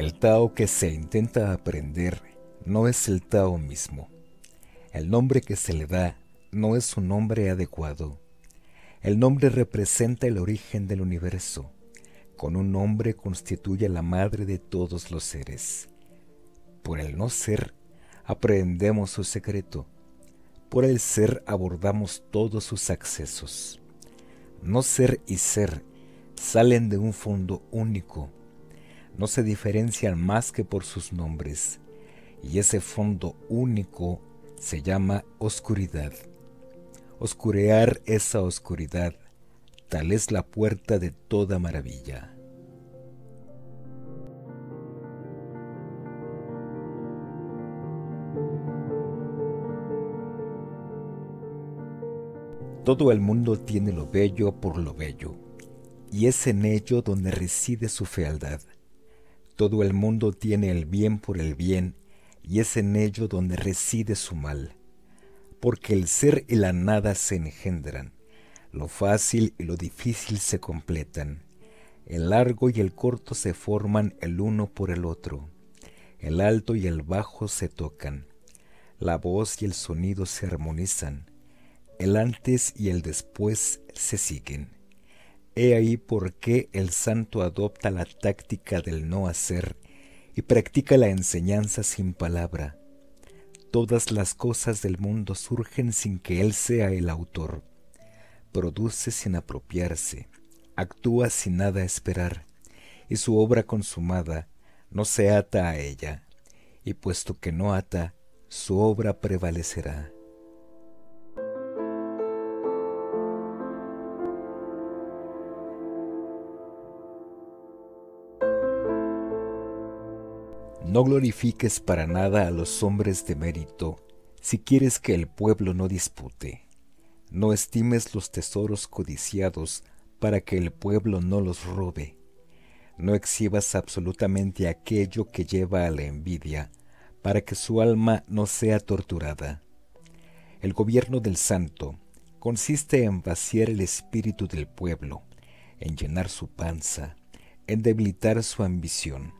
El Tao que se intenta aprender no es el Tao mismo. El nombre que se le da no es un nombre adecuado. El nombre representa el origen del universo. Con un nombre constituye la madre de todos los seres. Por el no ser, aprendemos su secreto. Por el ser abordamos todos sus accesos. No ser y ser salen de un fondo único no se diferencian más que por sus nombres, y ese fondo único se llama oscuridad. Oscurear esa oscuridad, tal es la puerta de toda maravilla. Todo el mundo tiene lo bello por lo bello, y es en ello donde reside su fealdad. Todo el mundo tiene el bien por el bien, y es en ello donde reside su mal. Porque el ser y la nada se engendran, lo fácil y lo difícil se completan, el largo y el corto se forman el uno por el otro, el alto y el bajo se tocan, la voz y el sonido se armonizan, el antes y el después se siguen He ahí por qué el santo adopta la táctica del no hacer y practica la enseñanza sin palabra. Todas las cosas del mundo surgen sin que él sea el autor. Produce sin apropiarse, actúa sin nada esperar, y su obra consumada no se ata a ella, y puesto que no ata, su obra prevalecerá. No glorifiques para nada a los hombres de mérito, si quieres que el pueblo no dispute. No estimes los tesoros codiciados para que el pueblo no los robe. No exhibas absolutamente aquello que lleva a la envidia, para que su alma no sea torturada. El gobierno del santo consiste en vaciar el espíritu del pueblo, en llenar su panza, en debilitar su ambición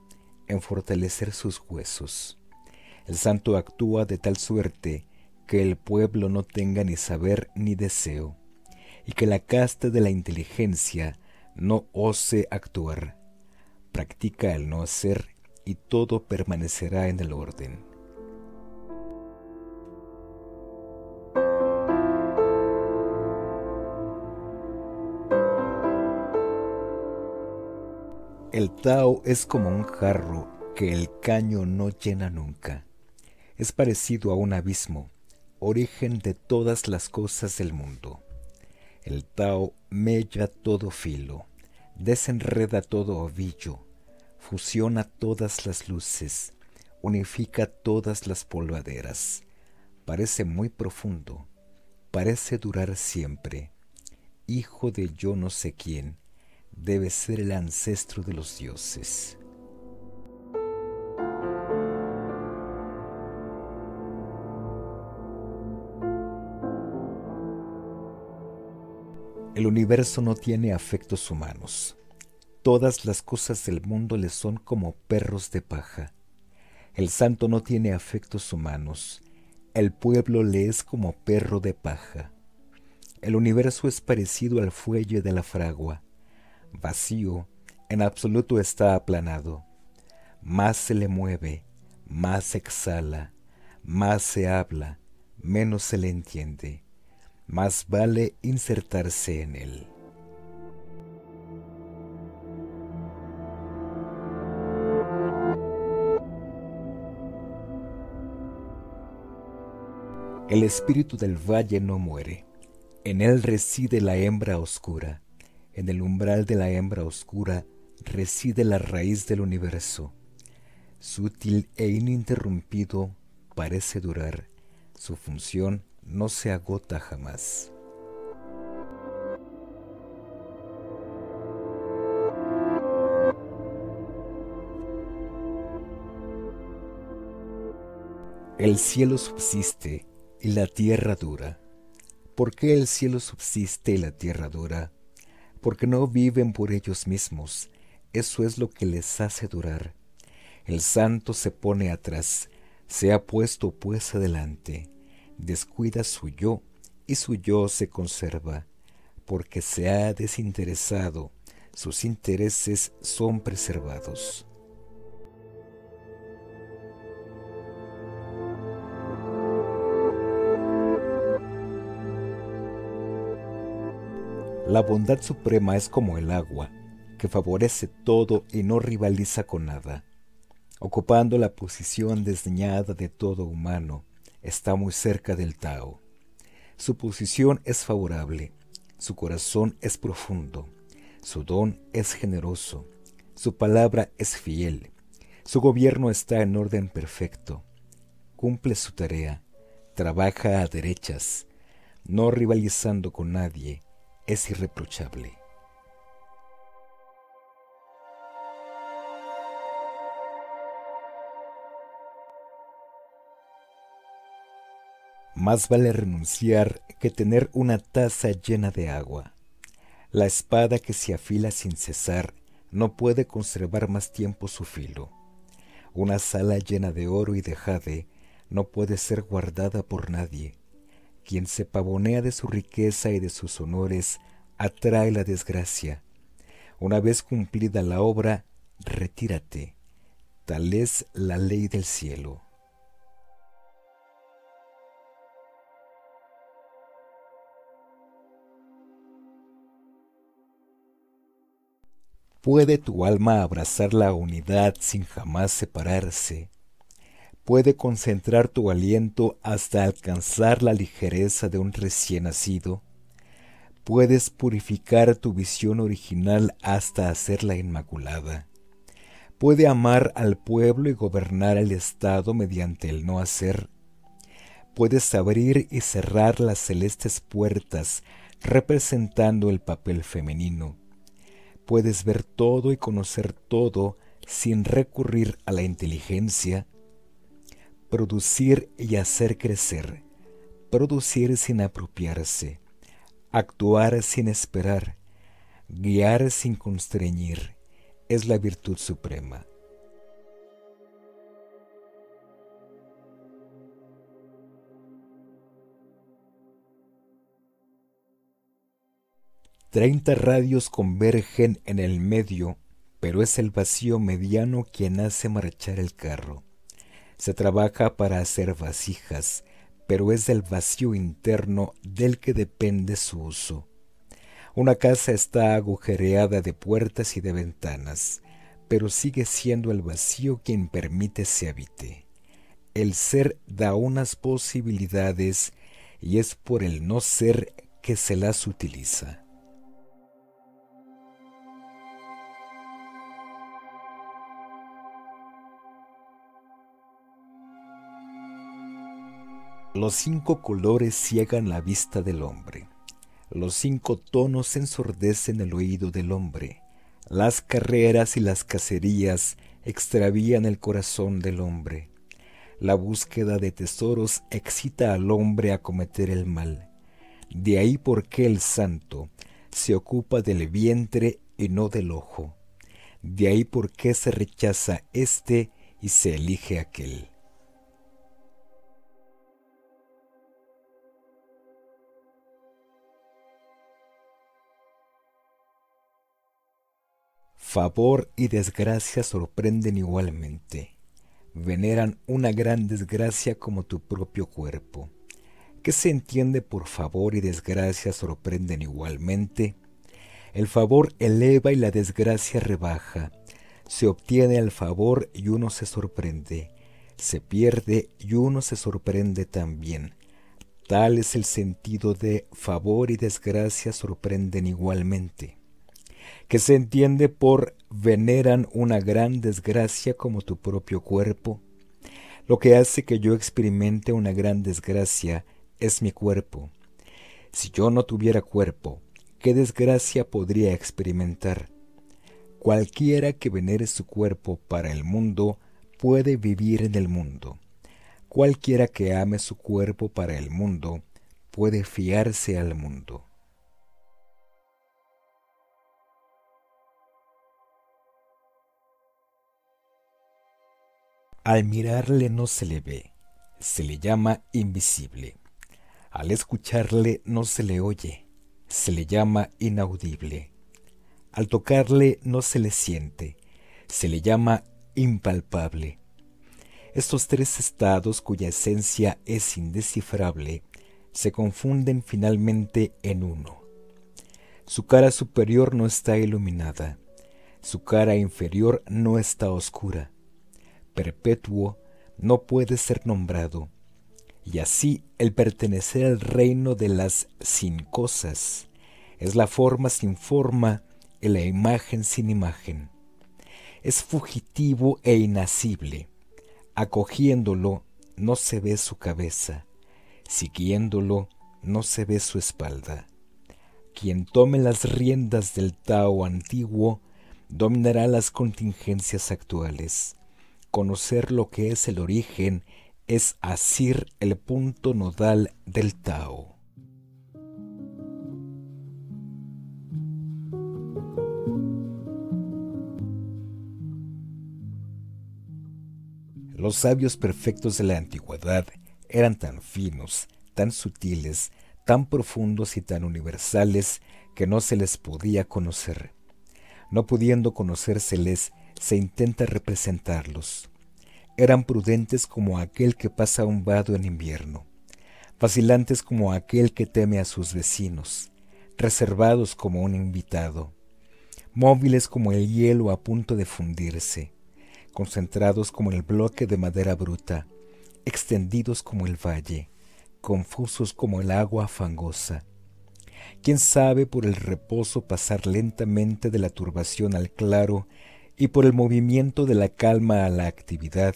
en fortalecer sus huesos. El santo actúa de tal suerte que el pueblo no tenga ni saber ni deseo, y que la casta de la inteligencia no ose actuar. Practica el no hacer y todo permanecerá en el orden. El Tao es como un jarro que el caño no llena nunca. Es parecido a un abismo, origen de todas las cosas del mundo. El Tao mella todo filo, desenreda todo ovillo, fusiona todas las luces, unifica todas las polvaderas. Parece muy profundo, parece durar siempre. Hijo de yo no sé quién, debe ser el ancestro de los dioses. El universo no tiene afectos humanos. Todas las cosas del mundo le son como perros de paja. El santo no tiene afectos humanos. El pueblo le es como perro de paja. El universo es parecido al fuelle de la fragua vacío, en absoluto está aplanado. Más se le mueve, más se exhala, más se habla, menos se le entiende. Más vale insertarse en él. El espíritu del valle no muere, en él reside la hembra oscura en el umbral de la hembra oscura reside la raíz del universo. Sutil e ininterrumpido parece durar, su función no se agota jamás. El cielo subsiste y la tierra dura. ¿Por qué el cielo subsiste y la tierra dura? Porque no viven por ellos mismos, eso es lo que les hace durar. El santo se pone atrás, se ha puesto pues adelante, descuida su yo y su yo se conserva, porque se ha desinteresado, sus intereses son preservados. La bondad suprema es como el agua, que favorece todo y no rivaliza con nada. Ocupando la posición desdeñada de todo humano, está muy cerca del Tao. Su posición es favorable, su corazón es profundo, su don es generoso, su palabra es fiel, su gobierno está en orden perfecto, cumple su tarea, trabaja a derechas, no rivalizando con nadie, es irreprochable. Más vale renunciar que tener una taza llena de agua. La espada que se afila sin cesar no puede conservar más tiempo su filo. Una sala llena de oro y de jade no puede ser guardada por nadie. Quien se pavonea de su riqueza y de sus honores atrae la desgracia. Una vez cumplida la obra, retírate. Tal es la ley del cielo. ¿Puede tu alma abrazar la unidad sin jamás separarse? Puede concentrar tu aliento hasta alcanzar la ligereza de un recién nacido. Puedes purificar tu visión original hasta hacerla inmaculada. Puede amar al pueblo y gobernar el Estado mediante el no hacer. Puedes abrir y cerrar las celestes puertas representando el papel femenino. Puedes ver todo y conocer todo sin recurrir a la inteligencia producir y hacer crecer, producir sin apropiarse, actuar sin esperar, guiar sin constreñir, es la virtud suprema. Treinta radios convergen en el medio, pero es el vacío mediano quien hace marchar el carro. Se trabaja para hacer vasijas, pero es del vacío interno del que depende su uso. Una casa está agujereada de puertas y de ventanas, pero sigue siendo el vacío quien permite se habite. El ser da unas posibilidades y es por el no ser que se las utiliza. Los cinco colores ciegan la vista del hombre. Los cinco tonos ensordecen el oído del hombre. Las carreras y las cacerías extravían el corazón del hombre. La búsqueda de tesoros excita al hombre a cometer el mal. De ahí por qué el santo se ocupa del vientre y no del ojo. De ahí por qué se rechaza este y se elige aquel. Favor y desgracia sorprenden igualmente. Veneran una gran desgracia como tu propio cuerpo. ¿Qué se entiende por favor y desgracia sorprenden igualmente? El favor eleva y la desgracia rebaja. Se obtiene el favor y uno se sorprende. Se pierde y uno se sorprende también. Tal es el sentido de favor y desgracia sorprenden igualmente que se entiende por veneran una gran desgracia como tu propio cuerpo. Lo que hace que yo experimente una gran desgracia es mi cuerpo. Si yo no tuviera cuerpo, ¿qué desgracia podría experimentar? Cualquiera que venere su cuerpo para el mundo puede vivir en el mundo. Cualquiera que ame su cuerpo para el mundo puede fiarse al mundo. Al mirarle no se le ve, se le llama invisible. Al escucharle no se le oye, se le llama inaudible. Al tocarle no se le siente, se le llama impalpable. Estos tres estados cuya esencia es indescifrable se confunden finalmente en uno. Su cara superior no está iluminada, su cara inferior no está oscura perpetuo no puede ser nombrado, y así el pertenecer al reino de las sin cosas es la forma sin forma y la imagen sin imagen. Es fugitivo e inacible. Acogiéndolo no se ve su cabeza, siguiéndolo no se ve su espalda. Quien tome las riendas del Tao antiguo dominará las contingencias actuales conocer lo que es el origen es asir el punto nodal del Tao. Los sabios perfectos de la antigüedad eran tan finos, tan sutiles, tan profundos y tan universales que no se les podía conocer. No pudiendo conocérseles, se intenta representarlos. Eran prudentes como aquel que pasa un vado en invierno, vacilantes como aquel que teme a sus vecinos, reservados como un invitado, móviles como el hielo a punto de fundirse, concentrados como el bloque de madera bruta, extendidos como el valle, confusos como el agua fangosa. ¿Quién sabe por el reposo pasar lentamente de la turbación al claro y por el movimiento de la calma a la actividad.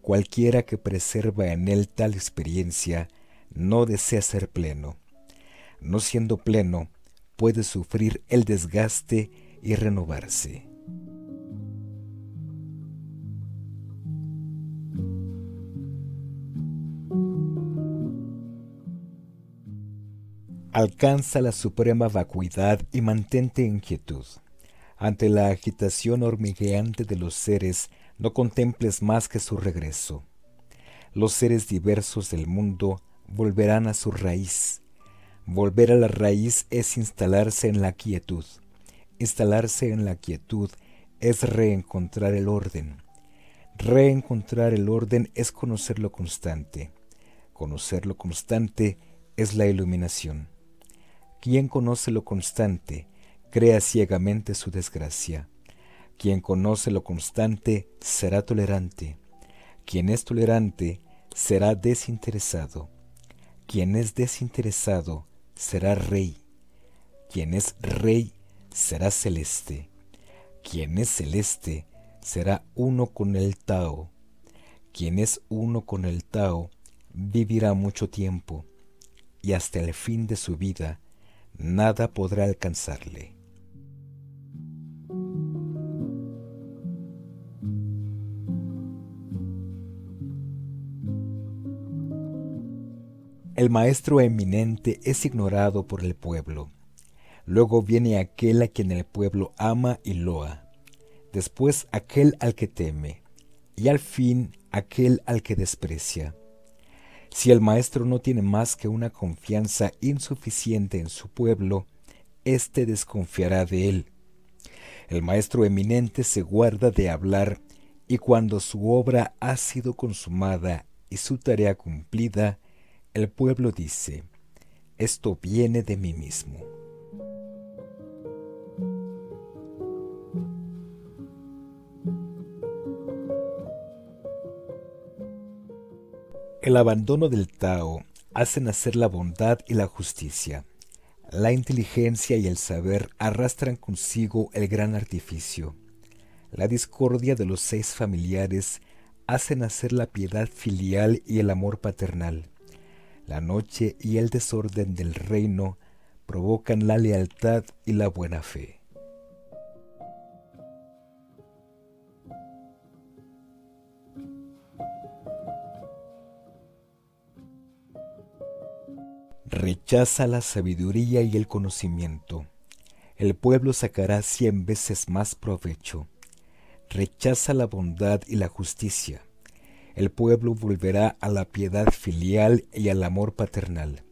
Cualquiera que preserva en él tal experiencia no desea ser pleno. No siendo pleno, puede sufrir el desgaste y renovarse. Alcanza la suprema vacuidad y mantente en quietud. Ante la agitación hormigueante de los seres, no contemples más que su regreso. Los seres diversos del mundo volverán a su raíz. Volver a la raíz es instalarse en la quietud. Instalarse en la quietud es reencontrar el orden. Reencontrar el orden es conocer lo constante. Conocer lo constante es la iluminación. Quien conoce lo constante crea ciegamente su desgracia. Quien conoce lo constante será tolerante. Quien es tolerante será desinteresado. Quien es desinteresado será rey. Quien es rey será celeste. Quien es celeste será uno con el Tao. Quien es uno con el Tao vivirá mucho tiempo y hasta el fin de su vida nada podrá alcanzarle. El maestro eminente es ignorado por el pueblo. Luego viene aquel a quien el pueblo ama y loa. Después aquel al que teme. Y al fin aquel al que desprecia. Si el maestro no tiene más que una confianza insuficiente en su pueblo, éste desconfiará de él. El maestro eminente se guarda de hablar y cuando su obra ha sido consumada y su tarea cumplida, el pueblo dice, esto viene de mí mismo. El abandono del Tao hace nacer la bondad y la justicia. La inteligencia y el saber arrastran consigo el gran artificio. La discordia de los seis familiares hace nacer la piedad filial y el amor paternal. La noche y el desorden del reino provocan la lealtad y la buena fe. Rechaza la sabiduría y el conocimiento. El pueblo sacará cien veces más provecho. Rechaza la bondad y la justicia el pueblo volverá a la piedad filial y al amor paternal.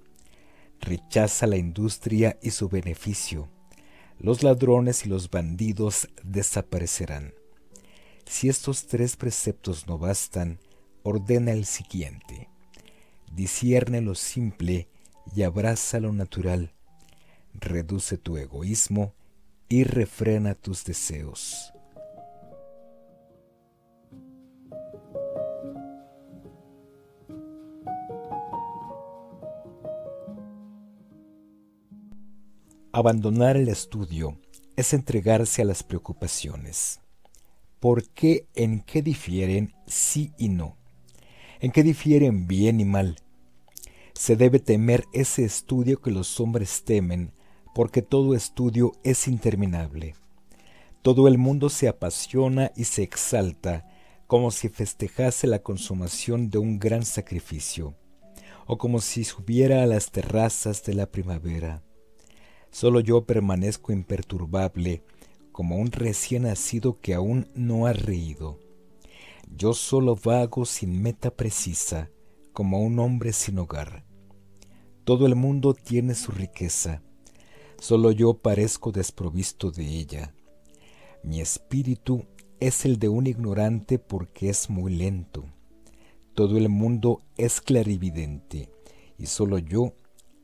Rechaza la industria y su beneficio. Los ladrones y los bandidos desaparecerán. Si estos tres preceptos no bastan, ordena el siguiente. Discierne lo simple y abraza lo natural. Reduce tu egoísmo y refrena tus deseos. Abandonar el estudio es entregarse a las preocupaciones. ¿Por qué en qué difieren sí y no? ¿En qué difieren bien y mal? Se debe temer ese estudio que los hombres temen, porque todo estudio es interminable. Todo el mundo se apasiona y se exalta como si festejase la consumación de un gran sacrificio, o como si subiera a las terrazas de la primavera. Solo yo permanezco imperturbable, como un recién nacido que aún no ha reído. Yo solo vago sin meta precisa, como un hombre sin hogar. Todo el mundo tiene su riqueza, solo yo parezco desprovisto de ella. Mi espíritu es el de un ignorante porque es muy lento. Todo el mundo es clarividente y solo yo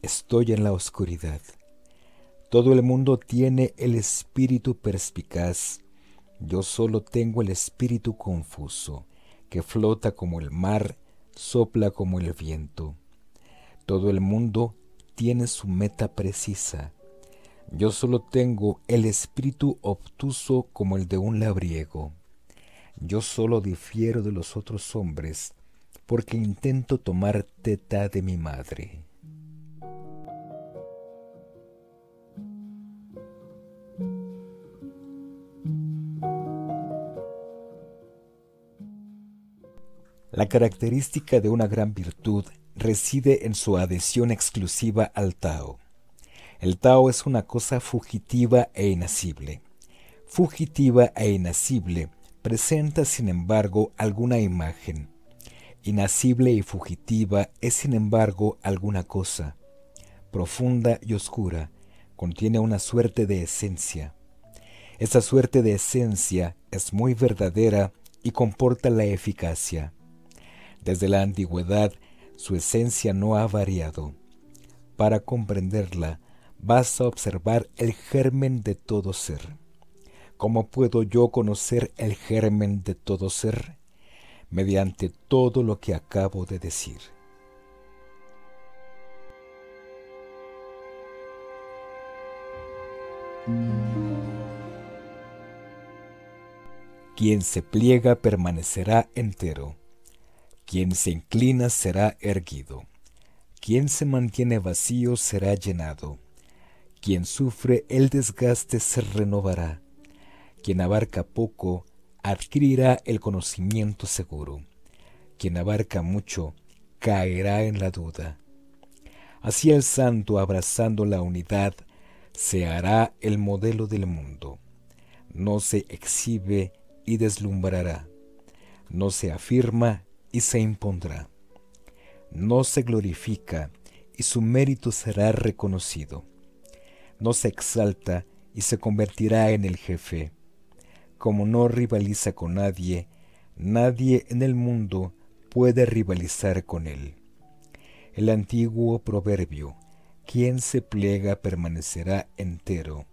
estoy en la oscuridad. Todo el mundo tiene el espíritu perspicaz, yo solo tengo el espíritu confuso, que flota como el mar, sopla como el viento. Todo el mundo tiene su meta precisa. Yo solo tengo el espíritu obtuso como el de un labriego. Yo solo difiero de los otros hombres, porque intento tomar teta de mi madre. La característica de una gran virtud reside en su adhesión exclusiva al Tao. El Tao es una cosa fugitiva e inacible. Fugitiva e inacible presenta, sin embargo, alguna imagen. Inacible y fugitiva es, sin embargo, alguna cosa. Profunda y oscura, contiene una suerte de esencia. Esa suerte de esencia es muy verdadera y comporta la eficacia. Desde la antigüedad su esencia no ha variado. Para comprenderla, vas a observar el germen de todo ser. ¿Cómo puedo yo conocer el germen de todo ser? Mediante todo lo que acabo de decir. Quien se pliega permanecerá entero quien se inclina será erguido. Quien se mantiene vacío será llenado. Quien sufre el desgaste se renovará. Quien abarca poco adquirirá el conocimiento seguro. Quien abarca mucho caerá en la duda. Así el santo, abrazando la unidad, se hará el modelo del mundo. No se exhibe y deslumbrará. No se afirma y se impondrá. No se glorifica y su mérito será reconocido. No se exalta y se convertirá en el jefe. Como no rivaliza con nadie, nadie en el mundo puede rivalizar con él. El antiguo proverbio, quien se pliega permanecerá entero,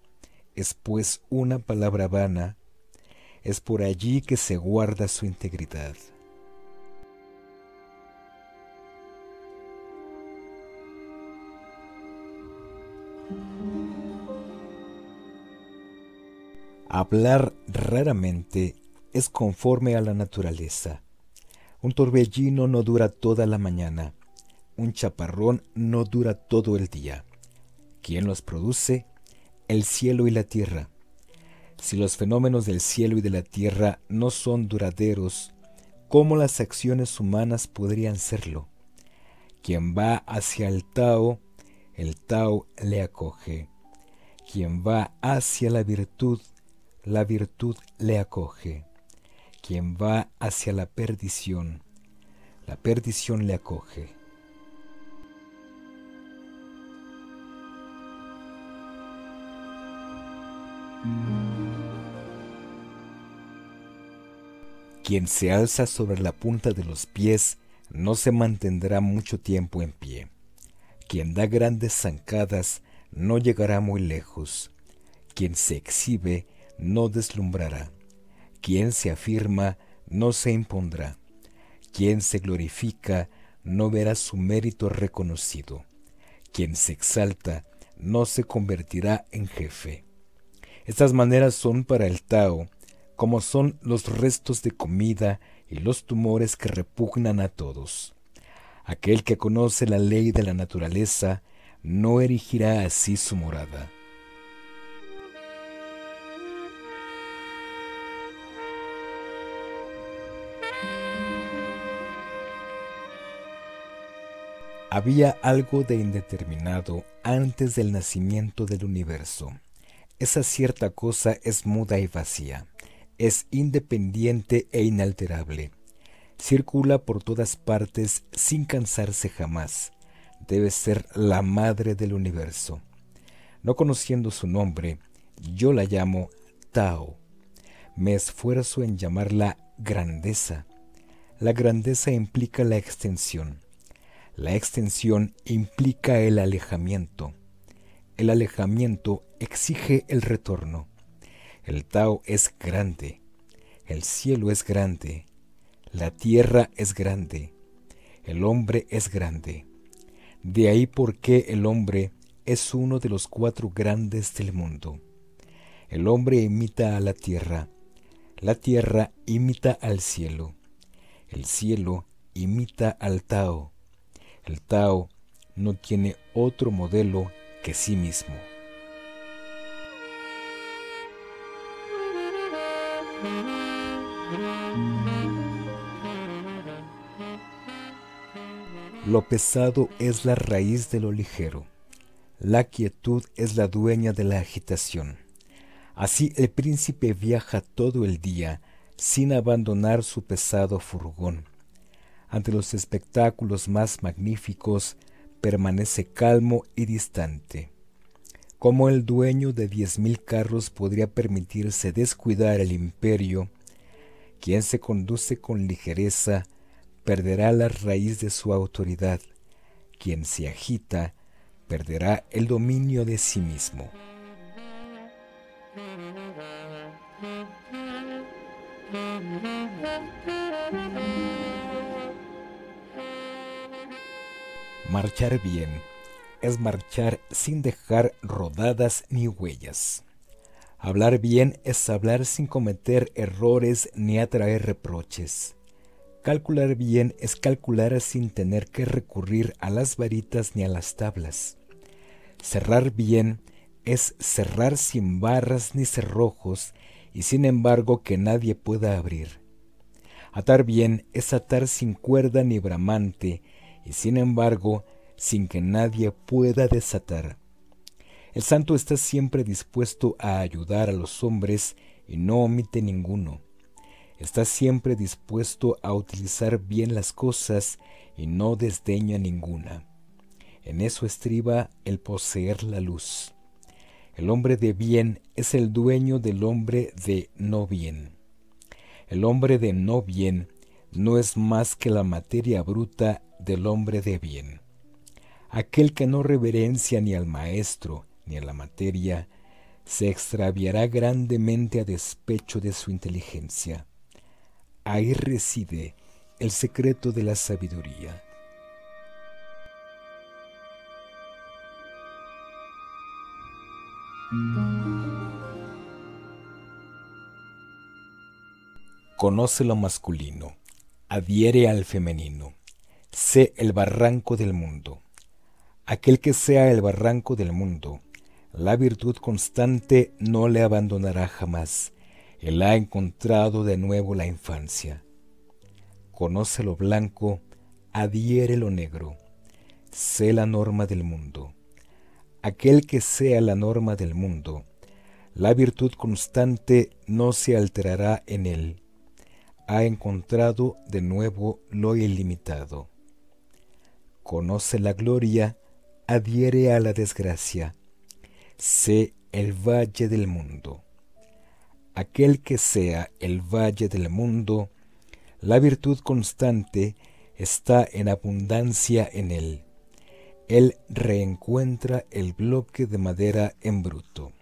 es pues una palabra vana, es por allí que se guarda su integridad. Hablar raramente es conforme a la naturaleza. Un torbellino no dura toda la mañana. Un chaparrón no dura todo el día. ¿Quién los produce? El cielo y la tierra. Si los fenómenos del cielo y de la tierra no son duraderos, ¿cómo las acciones humanas podrían serlo? Quien va hacia el Tao el Tao le acoge. Quien va hacia la virtud, la virtud le acoge. Quien va hacia la perdición, la perdición le acoge. Quien se alza sobre la punta de los pies no se mantendrá mucho tiempo en pie. Quien da grandes zancadas no llegará muy lejos. Quien se exhibe no deslumbrará. Quien se afirma no se impondrá. Quien se glorifica no verá su mérito reconocido. Quien se exalta no se convertirá en jefe. Estas maneras son para el Tao como son los restos de comida y los tumores que repugnan a todos. Aquel que conoce la ley de la naturaleza no erigirá así su morada. Había algo de indeterminado antes del nacimiento del universo. Esa cierta cosa es muda y vacía es independiente e inalterable. Circula por todas partes sin cansarse jamás. Debe ser la madre del universo. No conociendo su nombre, yo la llamo Tao. Me esfuerzo en llamarla grandeza. La grandeza implica la extensión. La extensión implica el alejamiento. El alejamiento exige el retorno. El Tao es grande, el cielo es grande, la tierra es grande, el hombre es grande. De ahí por qué el hombre es uno de los cuatro grandes del mundo. El hombre imita a la tierra, la tierra imita al cielo, el cielo imita al Tao, el Tao no tiene otro modelo que sí mismo. Lo pesado es la raíz de lo ligero. La quietud es la dueña de la agitación. Así el príncipe viaja todo el día sin abandonar su pesado furgón. Ante los espectáculos más magníficos permanece calmo y distante. ¿Cómo el dueño de diez mil carros podría permitirse descuidar el imperio? Quien se conduce con ligereza perderá la raíz de su autoridad. Quien se agita perderá el dominio de sí mismo. Marchar bien es marchar sin dejar rodadas ni huellas. Hablar bien es hablar sin cometer errores ni atraer reproches. Calcular bien es calcular sin tener que recurrir a las varitas ni a las tablas. Cerrar bien es cerrar sin barras ni cerrojos y sin embargo que nadie pueda abrir. Atar bien es atar sin cuerda ni bramante y sin embargo sin que nadie pueda desatar. El santo está siempre dispuesto a ayudar a los hombres y no omite ninguno. Está siempre dispuesto a utilizar bien las cosas y no desdeña ninguna. En eso estriba el poseer la luz. El hombre de bien es el dueño del hombre de no bien. El hombre de no bien no es más que la materia bruta del hombre de bien. Aquel que no reverencia ni al maestro ni a la materia, se extraviará grandemente a despecho de su inteligencia. Ahí reside el secreto de la sabiduría. Conoce lo masculino, adhiere al femenino, sé el barranco del mundo aquel que sea el barranco del mundo. La virtud constante no le abandonará jamás. Él ha encontrado de nuevo la infancia. Conoce lo blanco, adhiere lo negro. Sé la norma del mundo. aquel que sea la norma del mundo, la virtud constante no se alterará en él. Ha encontrado de nuevo lo ilimitado. Conoce la gloria, adhiere a la desgracia. Sé el valle del mundo. Aquel que sea el valle del mundo, la virtud constante está en abundancia en él. Él reencuentra el bloque de madera en bruto.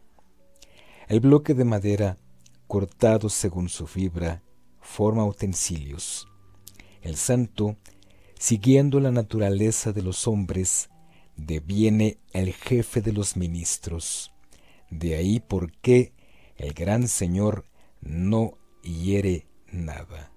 El bloque de madera, cortado según su fibra, forma utensilios. El santo, siguiendo la naturaleza de los hombres, deviene el jefe de los ministros. De ahí por qué el gran Señor no hiere nada.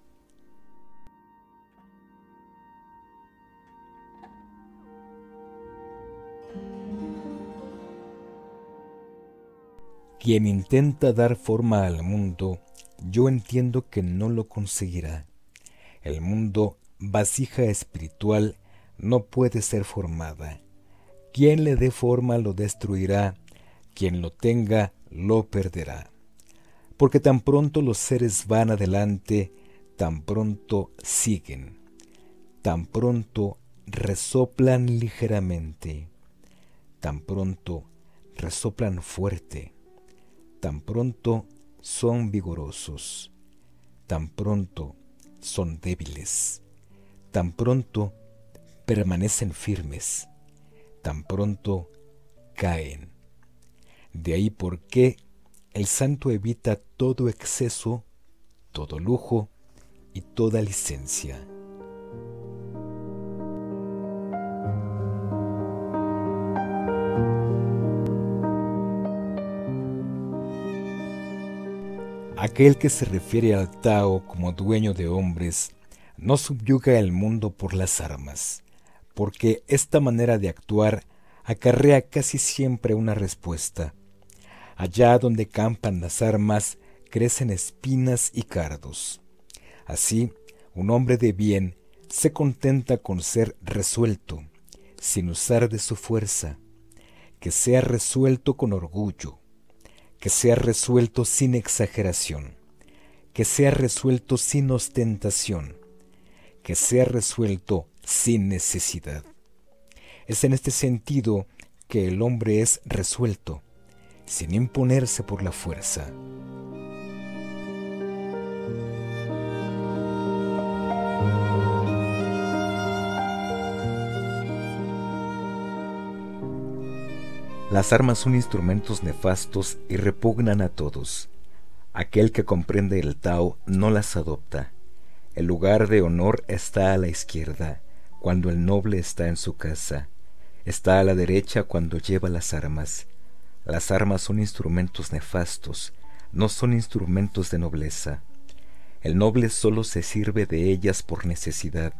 Quien intenta dar forma al mundo, yo entiendo que no lo conseguirá. El mundo, vasija espiritual, no puede ser formada. Quien le dé forma lo destruirá, quien lo tenga lo perderá. Porque tan pronto los seres van adelante, tan pronto siguen, tan pronto resoplan ligeramente, tan pronto resoplan fuerte tan pronto son vigorosos, tan pronto son débiles, tan pronto permanecen firmes, tan pronto caen. De ahí por qué el santo evita todo exceso, todo lujo y toda licencia. Aquel que se refiere al Tao como dueño de hombres no subyuga el mundo por las armas, porque esta manera de actuar acarrea casi siempre una respuesta. Allá donde campan las armas crecen espinas y cardos. Así, un hombre de bien se contenta con ser resuelto, sin usar de su fuerza, que sea resuelto con orgullo, que sea resuelto sin exageración, que sea resuelto sin ostentación, que sea resuelto sin necesidad. Es en este sentido que el hombre es resuelto, sin imponerse por la fuerza. Las armas son instrumentos nefastos y repugnan a todos. Aquel que comprende el Tao no las adopta. El lugar de honor está a la izquierda, cuando el noble está en su casa. Está a la derecha cuando lleva las armas. Las armas son instrumentos nefastos, no son instrumentos de nobleza. El noble solo se sirve de ellas por necesidad,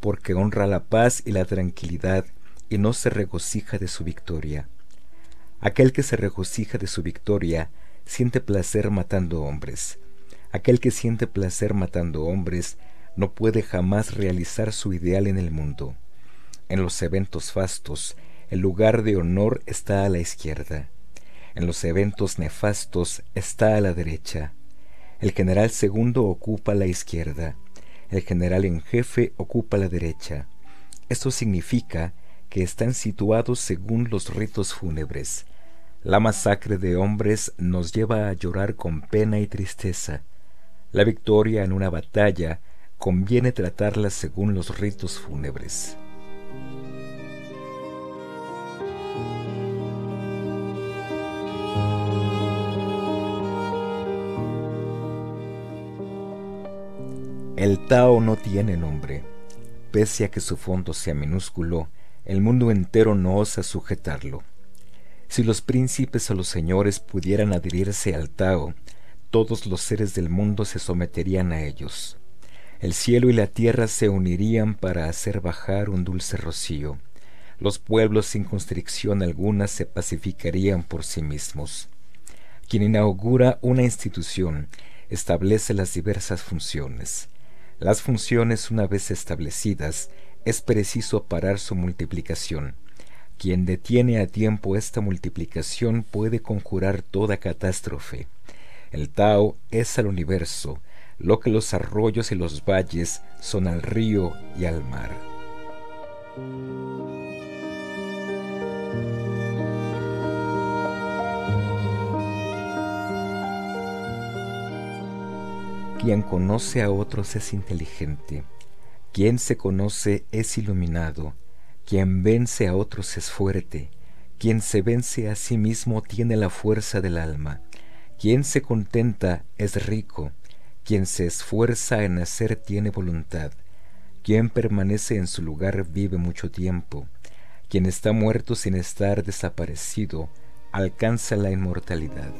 porque honra la paz y la tranquilidad y no se regocija de su victoria. Aquel que se regocija de su victoria siente placer matando hombres. Aquel que siente placer matando hombres no puede jamás realizar su ideal en el mundo. En los eventos fastos, el lugar de honor está a la izquierda. En los eventos nefastos está a la derecha. El general segundo ocupa la izquierda. El general en jefe ocupa la derecha. Esto significa que están situados según los ritos fúnebres. La masacre de hombres nos lleva a llorar con pena y tristeza. La victoria en una batalla conviene tratarla según los ritos fúnebres. El Tao no tiene nombre. Pese a que su fondo sea minúsculo, el mundo entero no osa sujetarlo. Si los príncipes o los señores pudieran adherirse al Tao, todos los seres del mundo se someterían a ellos. El cielo y la tierra se unirían para hacer bajar un dulce rocío. Los pueblos sin constricción alguna se pacificarían por sí mismos. Quien inaugura una institución establece las diversas funciones. Las funciones una vez establecidas es preciso parar su multiplicación Quien detiene a tiempo esta multiplicación puede conjurar toda catástrofe. El Tao es al universo, lo que los arroyos y los valles son al río y al mar. Quien conoce a otros es inteligente, quien se conoce es iluminado, quien vence a otros es fuerte, quien se vence a sí mismo tiene la fuerza del alma, quien se contenta es rico, quien se esfuerza en hacer tiene voluntad, quien permanece en su lugar vive mucho tiempo, quien está muerto sin estar desaparecido alcanza la inmortalidad.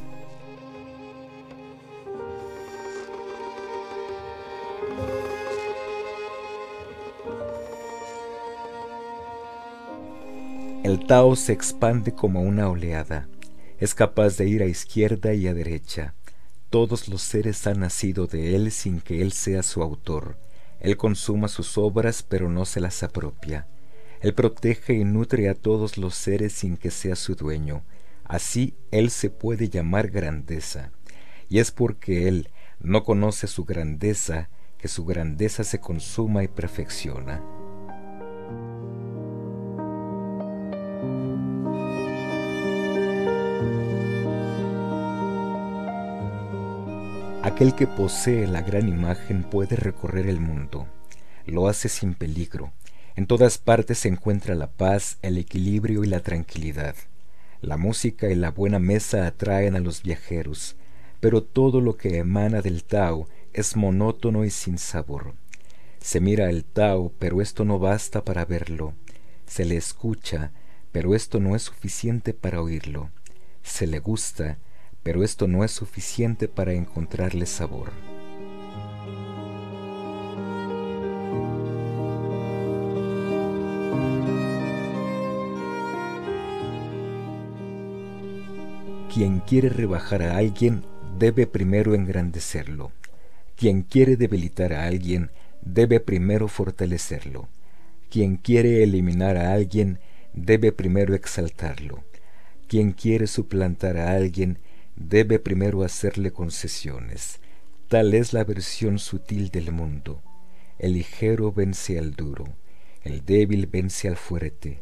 El Tao se expande como una oleada. Es capaz de ir a izquierda y a derecha. Todos los seres han nacido de él sin que él sea su autor. Él consuma sus obras pero no se las apropia. Él protege y nutre a todos los seres sin que sea su dueño. Así él se puede llamar grandeza. Y es porque él no conoce su grandeza que su grandeza se consuma y perfecciona. Aquel que posee la gran imagen puede recorrer el mundo. Lo hace sin peligro. En todas partes se encuentra la paz, el equilibrio y la tranquilidad. La música y la buena mesa atraen a los viajeros, pero todo lo que emana del Tao es monótono y sin sabor. Se mira el Tao, pero esto no basta para verlo. Se le escucha, pero esto no es suficiente para oírlo. Se le gusta, pero esto no es suficiente para encontrarle sabor. Quien quiere rebajar a alguien debe primero engrandecerlo. Quien quiere debilitar a alguien debe primero fortalecerlo. Quien quiere eliminar a alguien debe primero exaltarlo. Quien quiere suplantar a alguien debe primero hacerle concesiones. Tal es la versión sutil del mundo. El ligero vence al duro, el débil vence al fuerte.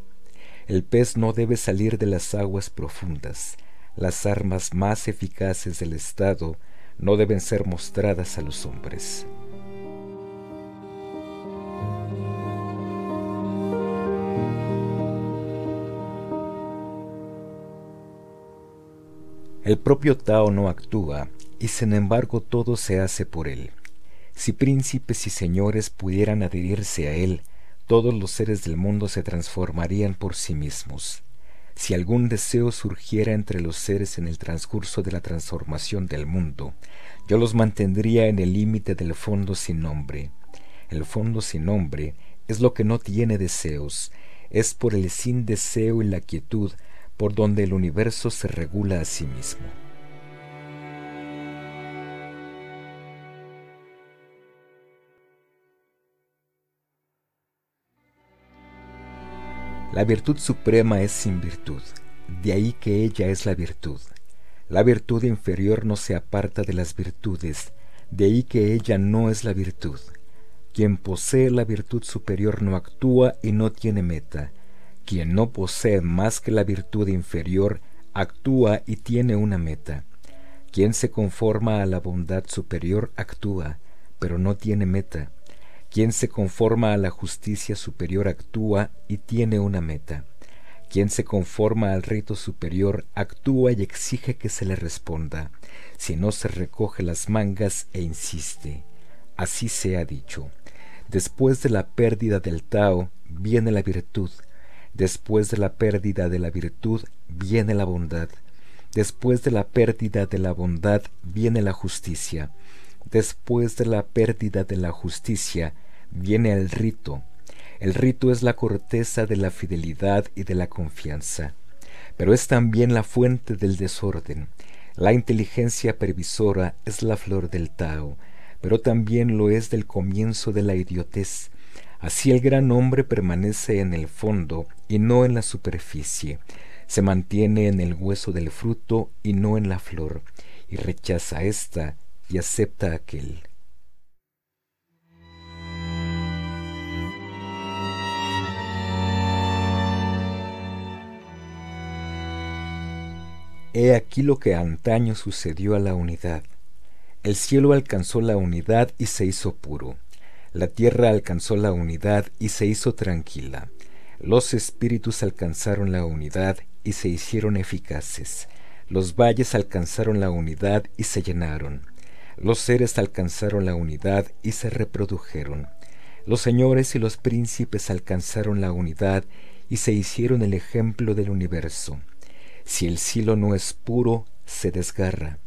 El pez no debe salir de las aguas profundas. Las armas más eficaces del Estado no deben ser mostradas a los hombres. El propio Tao no actúa, y sin embargo todo se hace por él. Si príncipes y señores pudieran adherirse a él, todos los seres del mundo se transformarían por sí mismos. Si algún deseo surgiera entre los seres en el transcurso de la transformación del mundo, yo los mantendría en el límite del fondo sin nombre. El fondo sin nombre es lo que no tiene deseos, es por el sin deseo y la quietud por donde el universo se regula a sí mismo. La virtud suprema es sin virtud, de ahí que ella es la virtud. La virtud inferior no se aparta de las virtudes, de ahí que ella no es la virtud. Quien posee la virtud superior no actúa y no tiene meta, quien no posee más que la virtud inferior actúa y tiene una meta. Quien se conforma a la bondad superior actúa, pero no tiene meta. Quien se conforma a la justicia superior actúa y tiene una meta. Quien se conforma al rito superior actúa y exige que se le responda, si no se recoge las mangas e insiste. Así se ha dicho. Después de la pérdida del Tao viene la virtud, Después de la pérdida de la virtud viene la bondad. Después de la pérdida de la bondad viene la justicia. Después de la pérdida de la justicia viene el rito. El rito es la corteza de la fidelidad y de la confianza, pero es también la fuente del desorden. La inteligencia previsora es la flor del Tao, pero también lo es del comienzo de la idiotez. Así el gran hombre permanece en el fondo y no en la superficie, se mantiene en el hueso del fruto y no en la flor, y rechaza esta y acepta aquel. He aquí lo que antaño sucedió a la unidad. El cielo alcanzó la unidad y se hizo puro. La tierra alcanzó la unidad y se hizo tranquila. Los espíritus alcanzaron la unidad y se hicieron eficaces. Los valles alcanzaron la unidad y se llenaron. Los seres alcanzaron la unidad y se reprodujeron. Los señores y los príncipes alcanzaron la unidad y se hicieron el ejemplo del universo. Si el cielo no es puro, se desgarra.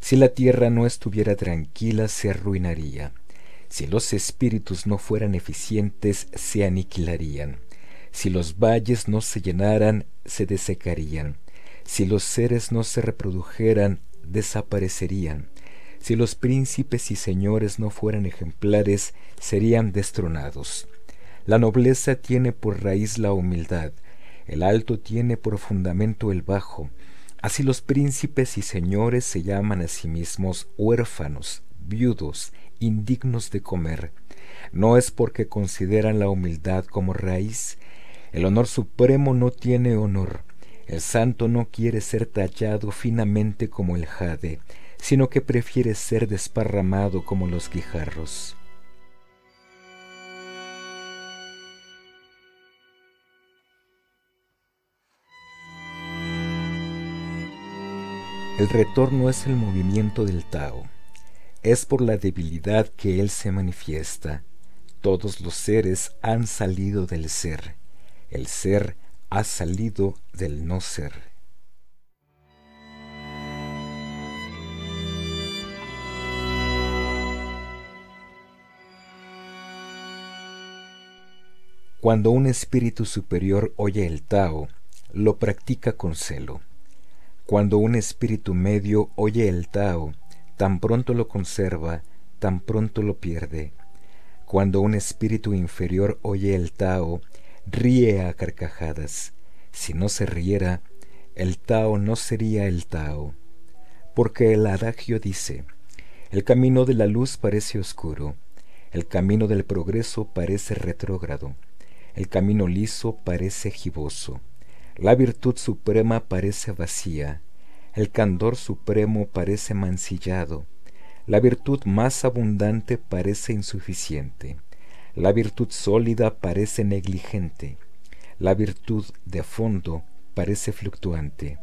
Si la tierra no estuviera tranquila, se arruinaría. Si los espíritus no fueran eficientes, se aniquilarían. Si los valles no se llenaran, se desecarían. Si los seres no se reprodujeran, desaparecerían. Si los príncipes y señores no fueran ejemplares, serían destronados. La nobleza tiene por raíz la humildad, el alto tiene por fundamento el bajo. Así los príncipes y señores se llaman a sí mismos huérfanos, viudos, indignos de comer. No es porque consideran la humildad como raíz. El honor supremo no tiene honor. El santo no quiere ser tallado finamente como el jade, sino que prefiere ser desparramado como los guijarros. El retorno es el movimiento del Tao. Es por la debilidad que él se manifiesta. Todos los seres han salido del ser. El ser ha salido del no ser. Cuando un espíritu superior oye el Tao, lo practica con celo. Cuando un espíritu medio oye el Tao, tan pronto lo conserva, tan pronto lo pierde. Cuando un espíritu inferior oye el Tao, ríe a carcajadas. Si no se riera, el Tao no sería el Tao. Porque el adagio dice, el camino de la luz parece oscuro, el camino del progreso parece retrógrado, el camino liso parece giboso la virtud suprema parece vacía, el candor supremo parece mancillado, la virtud más abundante parece insuficiente, la virtud sólida parece negligente, la virtud de fondo parece fluctuante.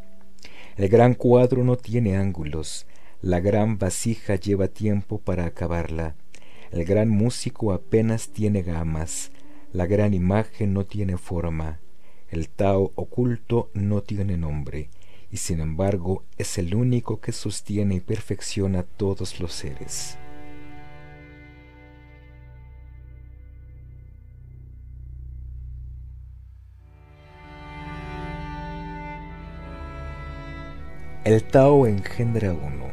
El gran cuadro no tiene ángulos, la gran vasija lleva tiempo para acabarla, el gran músico apenas tiene gamas, la gran imagen no tiene forma, el Tao oculto no tiene nombre, y sin embargo es el único que sostiene y perfecciona todos los seres. El Tao engendra uno,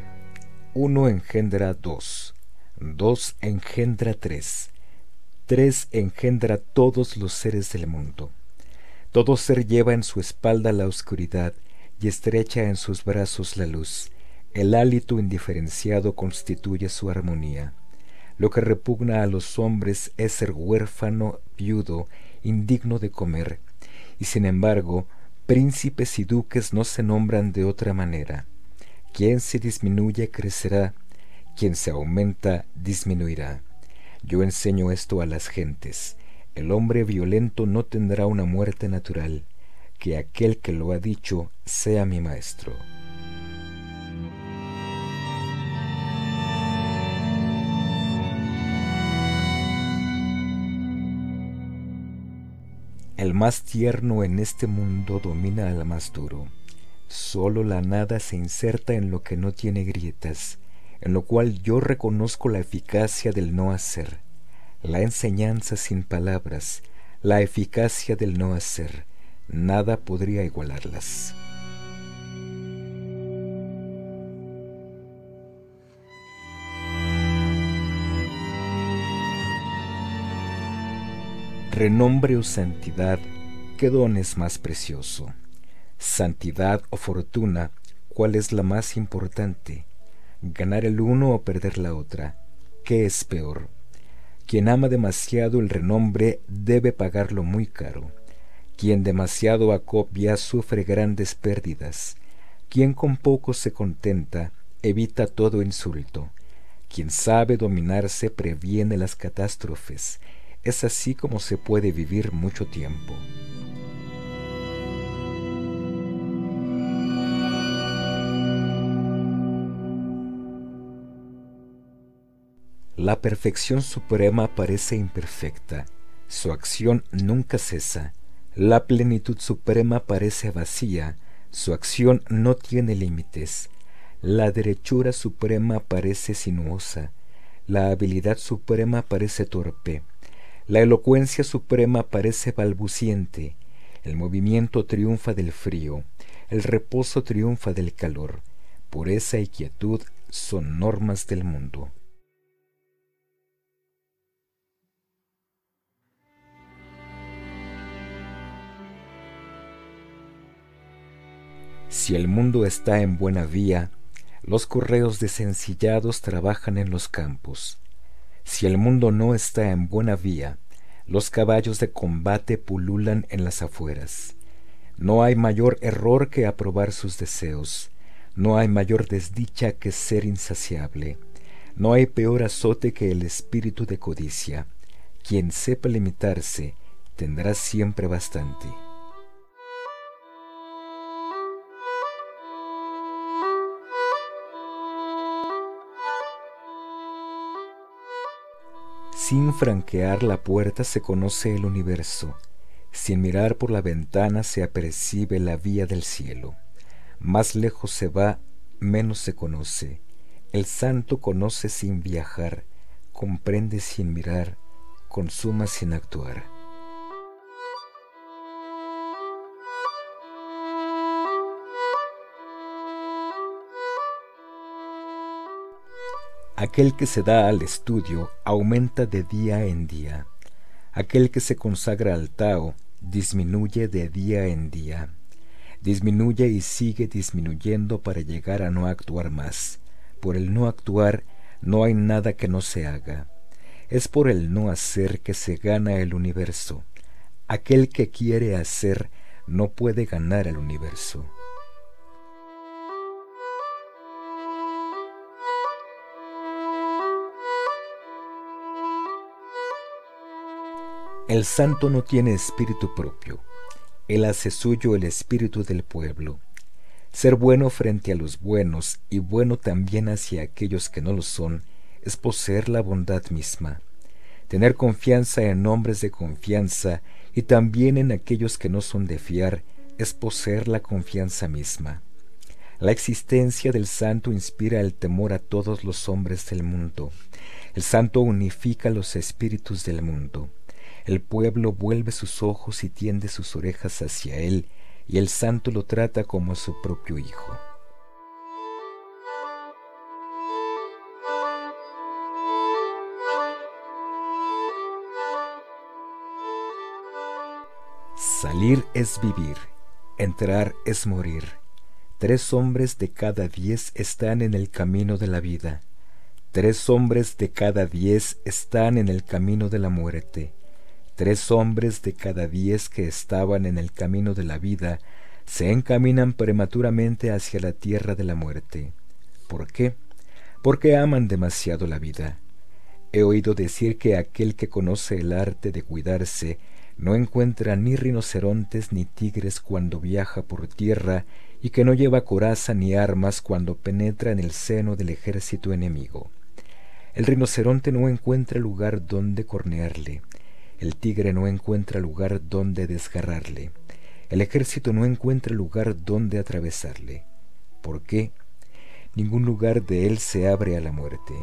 uno engendra dos, dos engendra tres, tres engendra todos los seres del mundo. Todo ser lleva en su espalda la oscuridad y estrecha en sus brazos la luz. El hálito indiferenciado constituye su armonía. Lo que repugna a los hombres es ser huérfano, viudo, indigno de comer, y sin embargo, príncipes y duques no se nombran de otra manera. Quien se disminuye crecerá, quien se aumenta disminuirá. Yo enseño esto a las gentes el hombre violento no tendrá una muerte natural, que aquel que lo ha dicho sea mi maestro. El más tierno en este mundo domina al más duro. Solo la nada se inserta en lo que no tiene grietas, en lo cual yo reconozco la eficacia del no hacer la enseñanza sin palabras, la eficacia del no hacer, nada podría igualarlas. Renombre o santidad, ¿qué don es más precioso? Santidad o fortuna, ¿cuál es la más importante? Ganar el uno o perder la otra, ¿qué es peor? Quien ama demasiado el renombre debe pagarlo muy caro. Quien demasiado acopia sufre grandes pérdidas. Quien con poco se contenta evita todo insulto. Quien sabe dominarse previene las catástrofes. Es así como se puede vivir mucho tiempo. La perfección suprema parece imperfecta, su acción nunca cesa. La plenitud suprema parece vacía, su acción no tiene límites. La derechura suprema parece sinuosa, la habilidad suprema parece torpe, la elocuencia suprema parece balbuciente, el movimiento triunfa del frío, el reposo triunfa del calor. Pureza y quietud son normas del mundo. Si el mundo está en buena vía, los correos desencillados trabajan en los campos. Si el mundo no está en buena vía, los caballos de combate pululan en las afueras. No hay mayor error que aprobar sus deseos. No hay mayor desdicha que ser insaciable. No hay peor azote que el espíritu de codicia. Quien sepa limitarse tendrá siempre bastante. Sin franquear la puerta se conoce el universo, sin mirar por la ventana se apercibe la vía del cielo. Más lejos se va, menos se conoce. El santo conoce sin viajar, comprende sin mirar, consuma sin actuar. Aquel que se da al estudio aumenta de día en día. Aquel que se consagra al Tao disminuye de día en día. Disminuye y sigue disminuyendo para llegar a no actuar más. Por el no actuar no hay nada que no se haga. Es por el no hacer que se gana el universo. Aquel que quiere hacer no puede ganar el universo. El santo no tiene espíritu propio. Él hace suyo el espíritu del pueblo. Ser bueno frente a los buenos y bueno también hacia aquellos que no lo son es poseer la bondad misma. Tener confianza en hombres de confianza y también en aquellos que no son de fiar es poseer la confianza misma. La existencia del santo inspira el temor a todos los hombres del mundo. El santo unifica los espíritus del mundo. El pueblo vuelve sus ojos y tiende sus orejas hacia él, y el santo lo trata como a su propio hijo. Salir es vivir, entrar es morir. Tres hombres de cada diez están en el camino de la vida. Tres hombres de cada diez están en el camino de la muerte. Tres hombres de cada diez que estaban en el camino de la vida se encaminan prematuramente hacia la tierra de la muerte. ¿Por qué? Porque aman demasiado la vida. He oído decir que aquel que conoce el arte de cuidarse no encuentra ni rinocerontes ni tigres cuando viaja por tierra y que no lleva coraza ni armas cuando penetra en el seno del ejército enemigo. El rinoceronte no encuentra lugar donde cornearle, el tigre no encuentra lugar donde desgarrarle. El ejército no encuentra lugar donde atravesarle. ¿Por qué? Ningún lugar de él se abre a la muerte.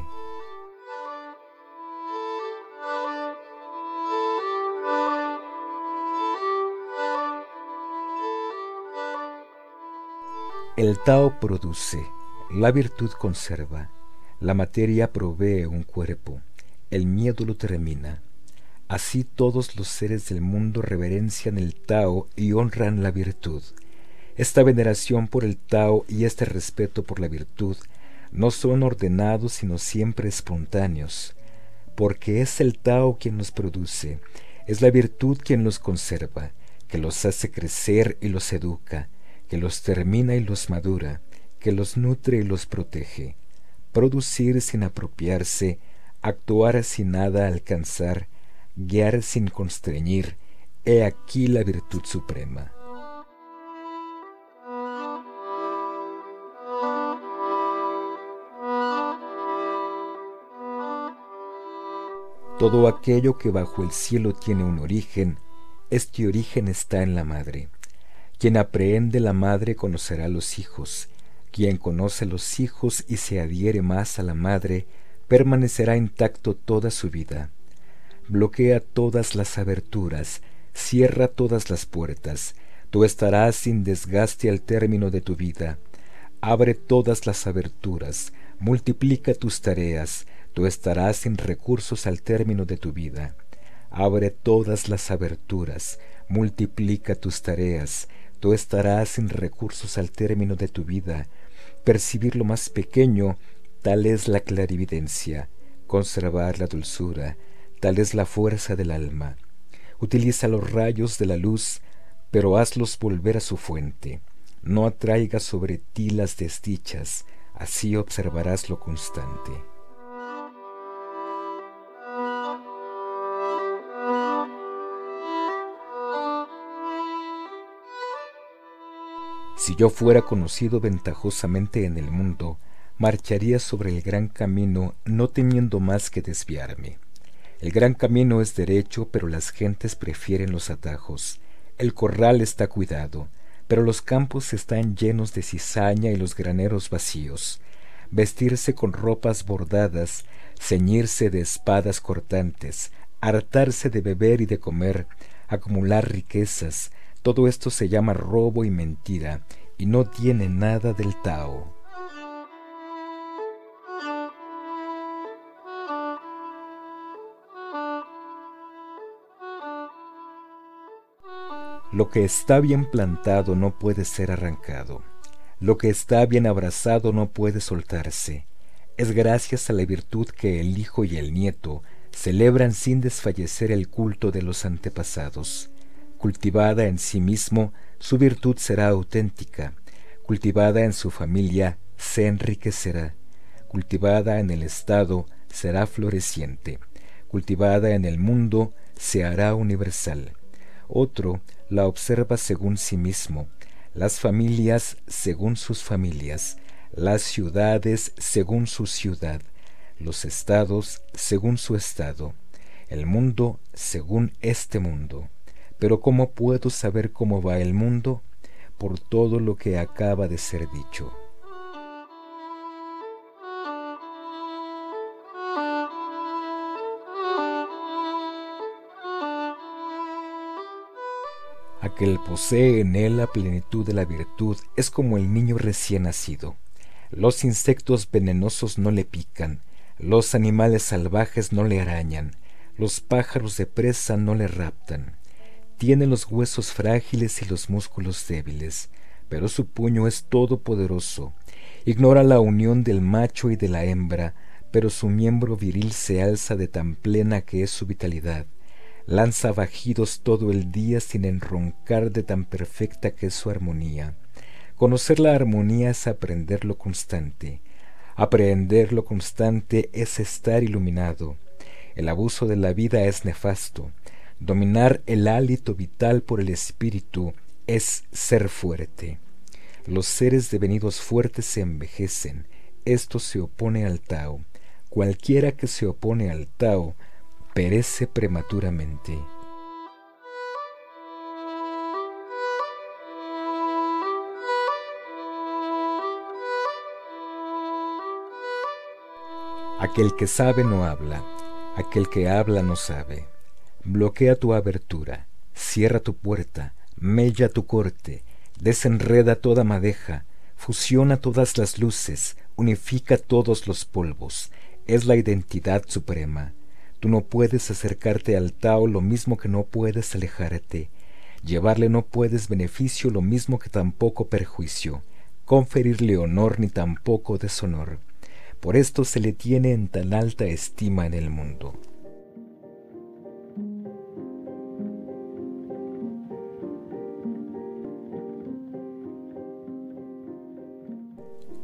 El Tao produce, la virtud conserva, la materia provee un cuerpo, el miedo lo termina, Así todos los seres del mundo reverencian el Tao y honran la virtud. Esta veneración por el Tao y este respeto por la virtud no son ordenados sino siempre espontáneos, porque es el Tao quien los produce, es la virtud quien los conserva, que los hace crecer y los educa, que los termina y los madura, que los nutre y los protege. Producir sin apropiarse, actuar sin nada alcanzar, guiar sin constreñir, he aquí la virtud suprema. Todo aquello que bajo el cielo tiene un origen, este origen está en la madre. Quien aprehende la madre conocerá los hijos. Quien conoce los hijos y se adhiere más a la madre, permanecerá intacto toda su vida. Bloquea todas las aberturas, cierra todas las puertas, tú estarás sin desgaste al término de tu vida. Abre todas las aberturas, multiplica tus tareas, tú estarás sin recursos al término de tu vida. Abre todas las aberturas, multiplica tus tareas, tú estarás sin recursos al término de tu vida. Percibir lo más pequeño, tal es la clarividencia, conservar la dulzura, tal es la fuerza del alma. Utiliza los rayos de la luz, pero hazlos volver a su fuente. No atraiga sobre ti las desdichas, así observarás lo constante. Si yo fuera conocido ventajosamente en el mundo, marcharía sobre el gran camino no temiendo más que desviarme. El gran camino es derecho, pero las gentes prefieren los atajos. El corral está cuidado, pero los campos están llenos de cizaña y los graneros vacíos. Vestirse con ropas bordadas, ceñirse de espadas cortantes, hartarse de beber y de comer, acumular riquezas, todo esto se llama robo y mentira y no tiene nada del Tao. Lo que está bien plantado no puede ser arrancado. Lo que está bien abrazado no puede soltarse. Es gracias a la virtud que el hijo y el nieto celebran sin desfallecer el culto de los antepasados cultivada en sí mismo, su virtud será auténtica, cultivada en su familia, se enriquecerá, cultivada en el Estado, será floreciente, cultivada en el mundo, se hará universal. Otro la observa según sí mismo, las familias según sus familias, las ciudades según su ciudad, los estados según su estado, el mundo según este mundo. Pero ¿cómo puedo saber cómo va el mundo? Por todo lo que acaba de ser dicho. Aquel posee en él la plenitud de la virtud es como el niño recién nacido. Los insectos venenosos no le pican, los animales salvajes no le arañan, los pájaros de presa no le raptan tiene los huesos frágiles y los músculos débiles, pero su puño es todopoderoso. Ignora la unión del macho y de la hembra, pero su miembro viril se alza de tan plena que es su vitalidad. Lanza bajidos todo el día sin enroncar de tan perfecta que es su armonía. Conocer la armonía es aprender lo constante. Aprender lo constante es estar iluminado. El abuso de la vida es nefasto. Dominar el hálito vital por el espíritu es ser fuerte. Los seres devenidos fuertes se envejecen. Esto se opone al Tao. Cualquiera que se opone al Tao perece prematuramente. Aquel que sabe no habla, aquel que habla no sabe. Bloquea tu abertura, cierra tu puerta, mella tu corte, desenreda toda madeja, fusiona todas las luces, unifica todos los polvos, es la identidad suprema. Tú no puedes acercarte al Tao lo mismo que no puedes alejarte. Llevarle no puedes beneficio lo mismo que tampoco perjuicio. Conferirle honor ni tampoco deshonor. Por esto se le tiene en tan alta estima en el mundo.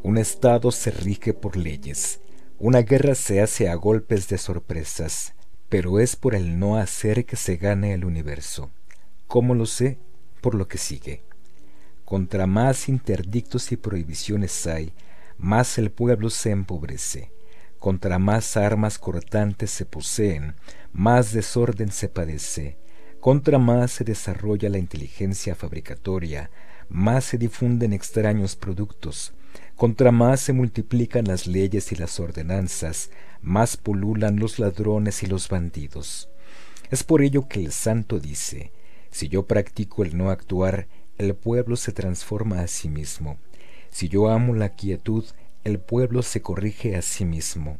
Un Estado se rige por leyes. Una guerra se hace a golpes de sorpresas, pero es por el no hacer que se gane el universo. ¿Cómo lo sé? Por lo que sigue. Contra más interdictos y prohibiciones hay, más el pueblo se empobrece. Contra más armas cortantes se poseen, más desorden se padece. Contra más se desarrolla la inteligencia fabricatoria, más se difunden extraños productos, contra más se multiplican las leyes y las ordenanzas, más pululan los ladrones y los bandidos. Es por ello que el santo dice, si yo practico el no actuar, el pueblo se transforma a sí mismo. Si yo amo la quietud, el pueblo se corrige a sí mismo.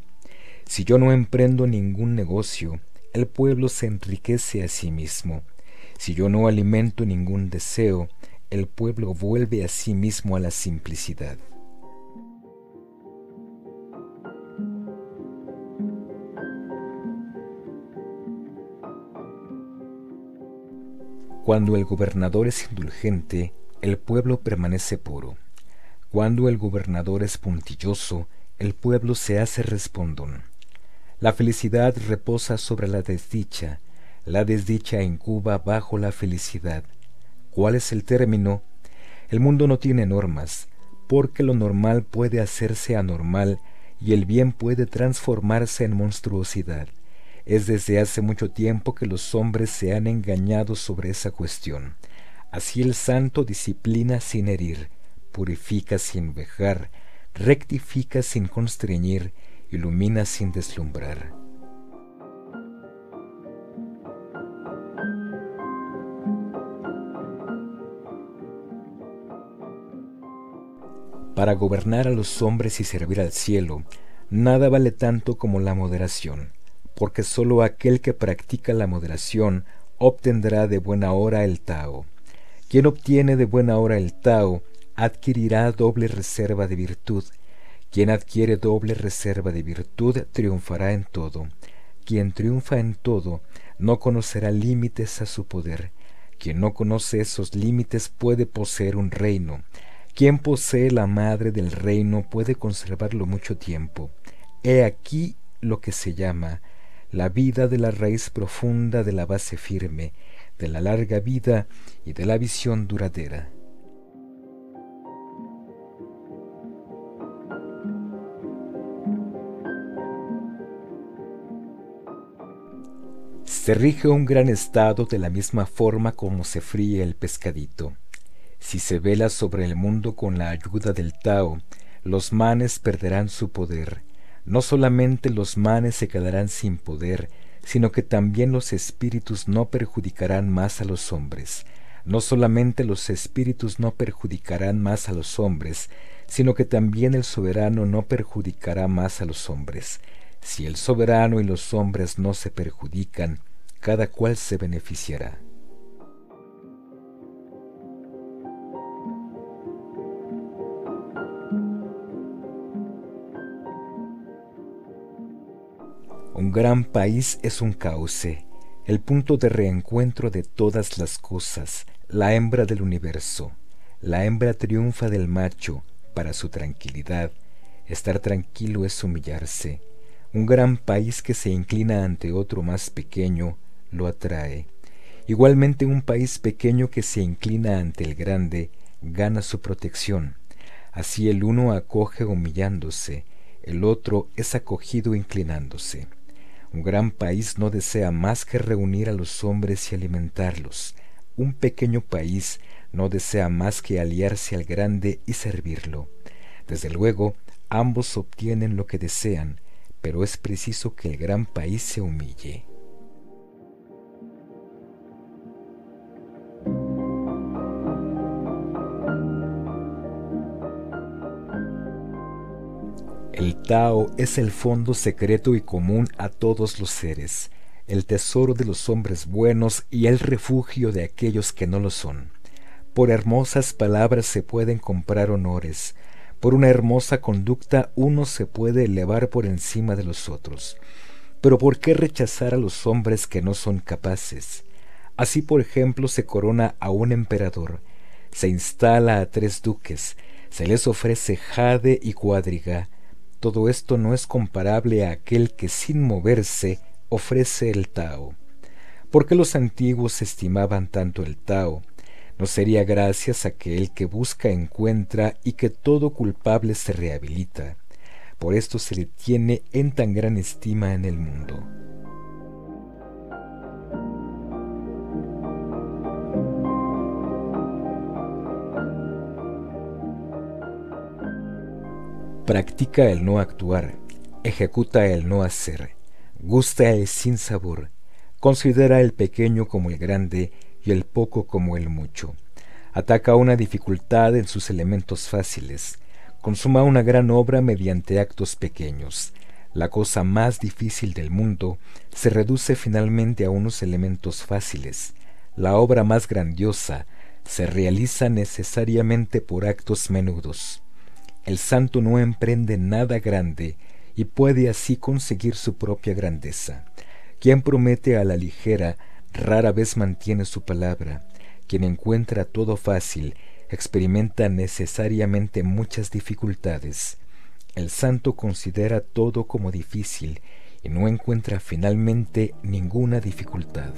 Si yo no emprendo ningún negocio, el pueblo se enriquece a sí mismo. Si yo no alimento ningún deseo, el pueblo vuelve a sí mismo a la simplicidad. Cuando el gobernador es indulgente, el pueblo permanece puro. Cuando el gobernador es puntilloso, el pueblo se hace respondón. La felicidad reposa sobre la desdicha, la desdicha incuba bajo la felicidad. ¿Cuál es el término? El mundo no tiene normas, porque lo normal puede hacerse anormal y el bien puede transformarse en monstruosidad. Es desde hace mucho tiempo que los hombres se han engañado sobre esa cuestión. Así el santo disciplina sin herir, purifica sin vejar, rectifica sin constreñir, ilumina sin deslumbrar. Para gobernar a los hombres y servir al cielo, nada vale tanto como la moderación porque sólo aquel que practica la moderación obtendrá de buena hora el Tao. Quien obtiene de buena hora el Tao adquirirá doble reserva de virtud. Quien adquiere doble reserva de virtud triunfará en todo. Quien triunfa en todo no conocerá límites a su poder. Quien no conoce esos límites puede poseer un reino. Quien posee la madre del reino puede conservarlo mucho tiempo. He aquí lo que se llama la vida de la raíz profunda de la base firme, de la larga vida y de la visión duradera. Se rige un gran estado de la misma forma como se fríe el pescadito. Si se vela sobre el mundo con la ayuda del Tao, los manes perderán su poder, no solamente los manes se quedarán sin poder, sino que también los espíritus no perjudicarán más a los hombres. No solamente los espíritus no perjudicarán más a los hombres, sino que también el soberano no perjudicará más a los hombres. Si el soberano y los hombres no se perjudican, cada cual se beneficiará. Un gran país es un cauce, el punto de reencuentro de todas las cosas, la hembra del universo. La hembra triunfa del macho para su tranquilidad. Estar tranquilo es humillarse. Un gran país que se inclina ante otro más pequeño lo atrae. Igualmente un país pequeño que se inclina ante el grande gana su protección. Así el uno acoge humillándose, el otro es acogido inclinándose. Un gran país no desea más que reunir a los hombres y alimentarlos. Un pequeño país no desea más que aliarse al grande y servirlo. Desde luego, ambos obtienen lo que desean, pero es preciso que el gran país se humille. El Tao es el fondo secreto y común a todos los seres, el tesoro de los hombres buenos y el refugio de aquellos que no lo son. Por hermosas palabras se pueden comprar honores, por una hermosa conducta uno se puede elevar por encima de los otros. Pero ¿por qué rechazar a los hombres que no son capaces? Así, por ejemplo, se corona a un emperador, se instala a tres duques, se les ofrece jade y cuadriga. Todo esto no es comparable a aquel que sin moverse ofrece el Tao. ¿Por qué los antiguos estimaban tanto el Tao? ¿No sería gracias a que el que busca encuentra y que todo culpable se rehabilita? Por esto se le tiene en tan gran estima en el mundo. Practica el no actuar, ejecuta el no hacer, gusta el sin sabor, considera el pequeño como el grande y el poco como el mucho. Ataca una dificultad en sus elementos fáciles. Consuma una gran obra mediante actos pequeños. La cosa más difícil del mundo se reduce finalmente a unos elementos fáciles. La obra más grandiosa se realiza necesariamente por actos menudos. El santo no emprende nada grande y puede así conseguir su propia grandeza. Quien promete a la ligera rara vez mantiene su palabra. Quien encuentra todo fácil experimenta necesariamente muchas dificultades. El santo considera todo como difícil y no encuentra finalmente ninguna dificultad.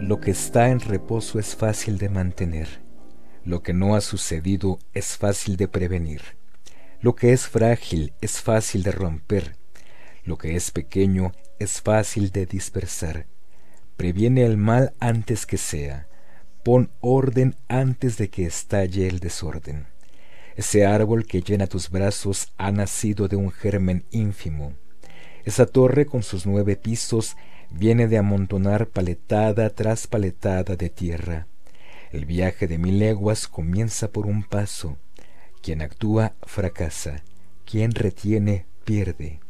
Lo que está en reposo es fácil de mantener lo que no ha sucedido es fácil de prevenir. Lo que es frágil es fácil de romper. Lo que es pequeño es fácil de dispersar. Previene el mal antes que sea. Pon orden antes de que estalle el desorden. Ese árbol que llena tus brazos ha nacido de un germen ínfimo. Esa torre con sus nueve pisos viene de amontonar paletada tras paletada de tierra. El viaje de mil leguas comienza por un paso. Quien actúa fracasa, quien retiene pierde.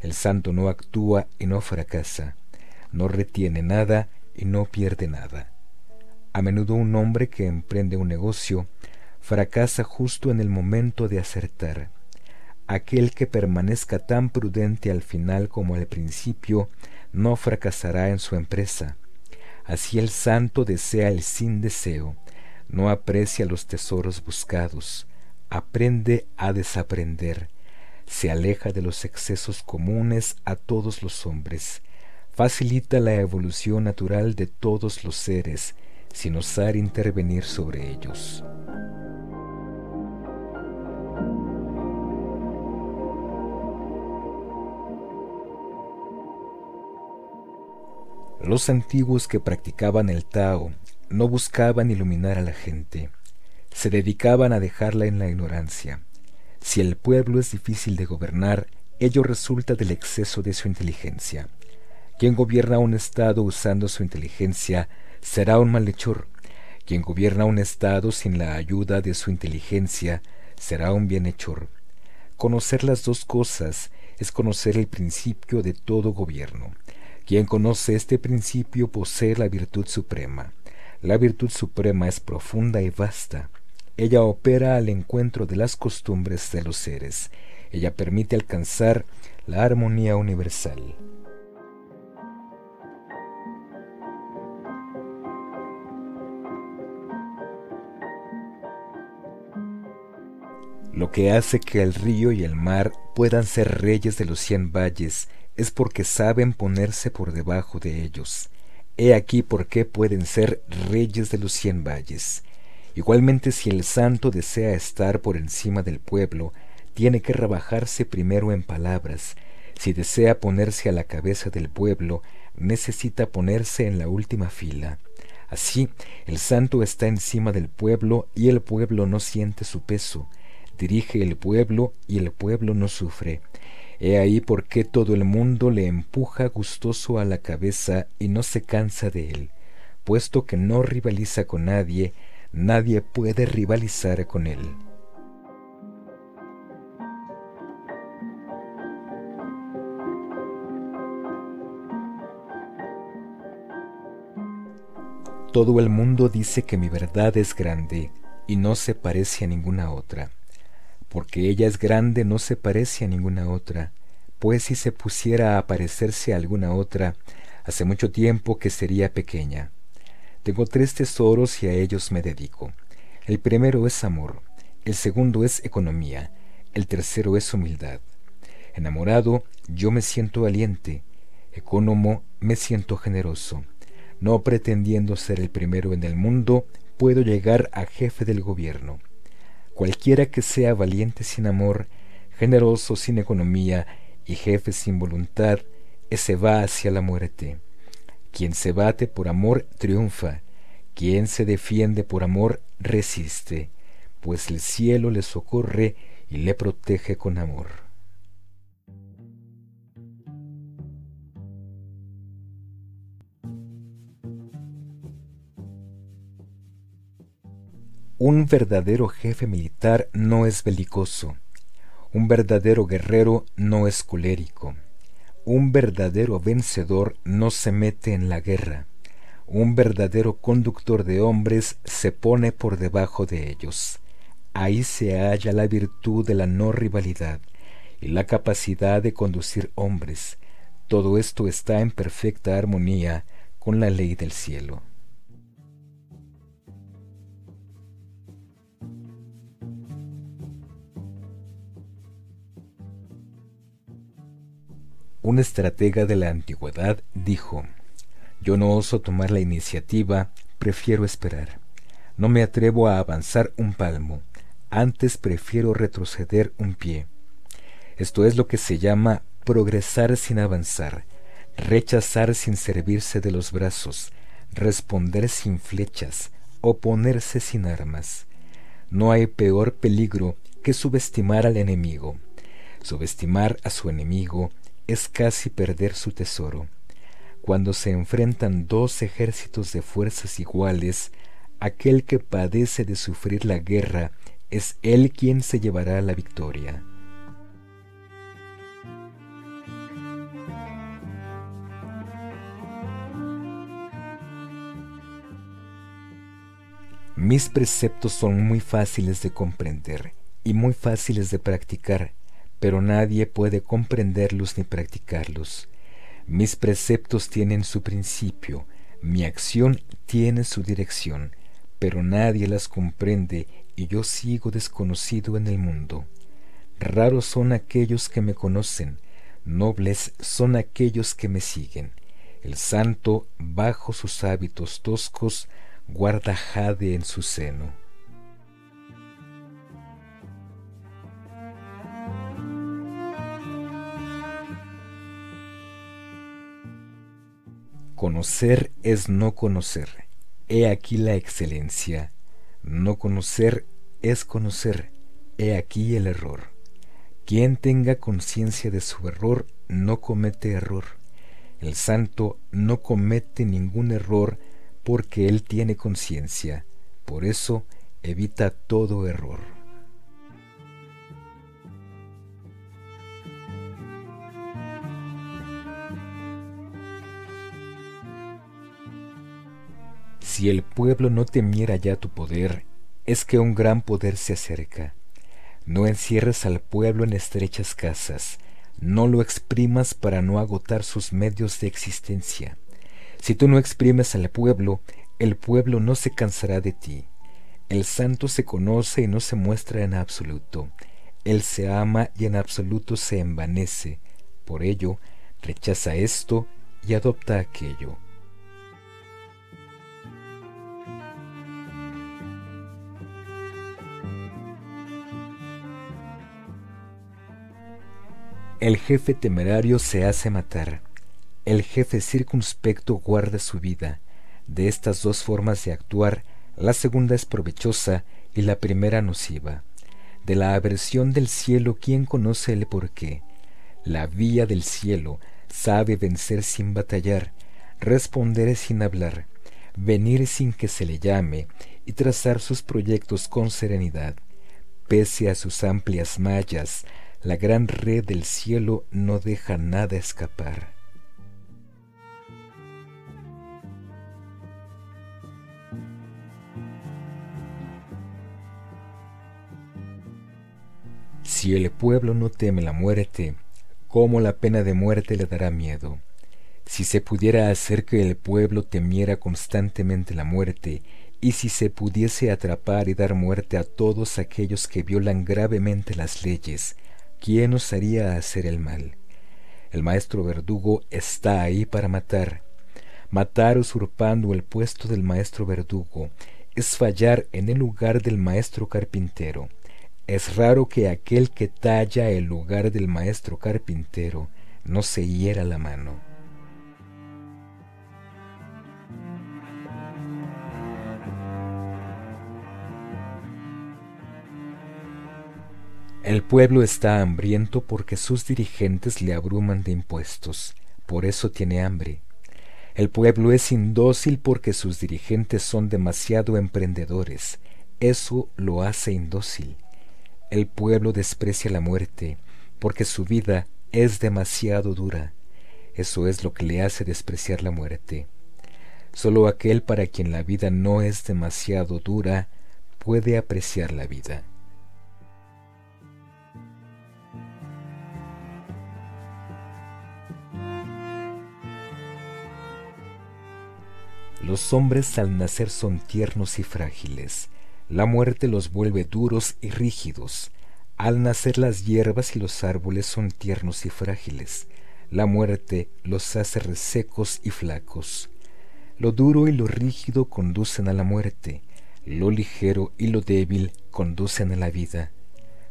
El santo no actúa y no fracasa, no retiene nada y no pierde nada. A menudo un hombre que emprende un negocio fracasa justo en el momento de acertar. Aquel que permanezca tan prudente al final como al principio no fracasará en su empresa Así el santo desea el sin deseo, no aprecia los tesoros buscados, aprende a desaprender, se aleja de los excesos comunes a todos los hombres, facilita la evolución natural de todos los seres, sin osar intervenir sobre ellos. Los antiguos que practicaban el Tao no buscaban iluminar a la gente, se dedicaban a dejarla en la ignorancia. Si el pueblo es difícil de gobernar, ello resulta del exceso de su inteligencia. Quien gobierna un Estado usando su inteligencia será un malhechor. Quien gobierna un Estado sin la ayuda de su inteligencia será un bienhechor. Conocer las dos cosas es conocer el principio de todo gobierno. Quien conoce este principio posee la virtud suprema. La virtud suprema es profunda y vasta. Ella opera al encuentro de las costumbres de los seres. Ella permite alcanzar la armonía universal. Lo que hace que el río y el mar puedan ser reyes de los cien valles es porque saben ponerse por debajo de ellos. He aquí por qué pueden ser reyes de los cien valles. Igualmente si el santo desea estar por encima del pueblo, tiene que rebajarse primero en palabras. Si desea ponerse a la cabeza del pueblo, necesita ponerse en la última fila. Así, el santo está encima del pueblo y el pueblo no siente su peso. Dirige el pueblo y el pueblo no sufre. He ahí por qué todo el mundo le empuja gustoso a la cabeza y no se cansa de él, puesto que no rivaliza con nadie, nadie puede rivalizar con él. Todo el mundo dice que mi verdad es grande y no se parece a ninguna otra. Porque ella es grande no se parece a ninguna otra, pues si se pusiera a parecerse a alguna otra, hace mucho tiempo que sería pequeña. Tengo tres tesoros y a ellos me dedico. El primero es amor, el segundo es economía, el tercero es humildad. Enamorado, yo me siento valiente, ecónomo, me siento generoso no pretendiendo ser el primero en el mundo, puedo llegar a jefe del gobierno. Cualquiera que sea valiente sin amor, generoso sin economía y jefe sin voluntad, ese va hacia la muerte. Quien se bate por amor triunfa, quien se defiende por amor resiste, pues el cielo le socorre y le protege con amor. Un verdadero jefe militar no es belicoso. Un verdadero guerrero no es colérico. Un verdadero vencedor no se mete en la guerra. Un verdadero conductor de hombres se pone por debajo de ellos. Ahí se halla la virtud de la no rivalidad y la capacidad de conducir hombres. Todo esto está en perfecta armonía con la ley del cielo. Un estratega de la antigüedad dijo, Yo no oso tomar la iniciativa, prefiero esperar. No me atrevo a avanzar un palmo, antes prefiero retroceder un pie. Esto es lo que se llama progresar sin avanzar, rechazar sin servirse de los brazos, responder sin flechas, oponerse sin armas. No hay peor peligro que subestimar al enemigo. Subestimar a su enemigo es casi perder su tesoro. Cuando se enfrentan dos ejércitos de fuerzas iguales, aquel que padece de sufrir la guerra es él quien se llevará la victoria. Mis preceptos son muy fáciles de comprender y muy fáciles de practicar pero nadie puede comprenderlos ni practicarlos. Mis preceptos tienen su principio, mi acción tiene su dirección, pero nadie las comprende y yo sigo desconocido en el mundo. Raros son aquellos que me conocen, nobles son aquellos que me siguen. El santo, bajo sus hábitos toscos, guarda jade en su seno. Conocer es no conocer. He aquí la excelencia. No conocer es conocer. He aquí el error. Quien tenga conciencia de su error no comete error. El santo no comete ningún error porque él tiene conciencia. Por eso evita todo error. Si el pueblo no temiera ya tu poder, es que un gran poder se acerca. No encierres al pueblo en estrechas casas, no lo exprimas para no agotar sus medios de existencia. Si tú no exprimes al pueblo, el pueblo no se cansará de ti. El santo se conoce y no se muestra en absoluto. Él se ama y en absoluto se envanece. Por ello, rechaza esto y adopta aquello. El jefe temerario se hace matar. El jefe circunspecto guarda su vida. De estas dos formas de actuar, la segunda es provechosa y la primera nociva. De la aversión del cielo, ¿quién conoce el porqué? La vía del cielo sabe vencer sin batallar, responder sin hablar, venir sin que se le llame y trazar sus proyectos con serenidad. Pese a sus amplias mallas, la gran red del cielo no deja nada escapar. Si el pueblo no teme la muerte, ¿cómo la pena de muerte le dará miedo? Si se pudiera hacer que el pueblo temiera constantemente la muerte, y si se pudiese atrapar y dar muerte a todos aquellos que violan gravemente las leyes, ¿quién osaría hacer el mal? El maestro verdugo está ahí para matar. Matar usurpando el puesto del maestro verdugo es fallar en el lugar del maestro carpintero. Es raro que aquel que talla el lugar del maestro carpintero no se hiera la mano. El pueblo está hambriento porque sus dirigentes le abruman de impuestos, por eso tiene hambre. El pueblo es indócil porque sus dirigentes son demasiado emprendedores, eso lo hace indócil. El pueblo desprecia la muerte, porque su vida es demasiado dura. Eso es lo que le hace despreciar la muerte. Solo aquel para quien la vida no es demasiado dura puede apreciar la vida. Los hombres al nacer son tiernos y frágiles, la muerte los vuelve duros y rígidos. Al nacer las hierbas y los árboles son tiernos y frágiles. La muerte los hace resecos y flacos. Lo duro y lo rígido conducen a la muerte. Lo ligero y lo débil conducen a la vida.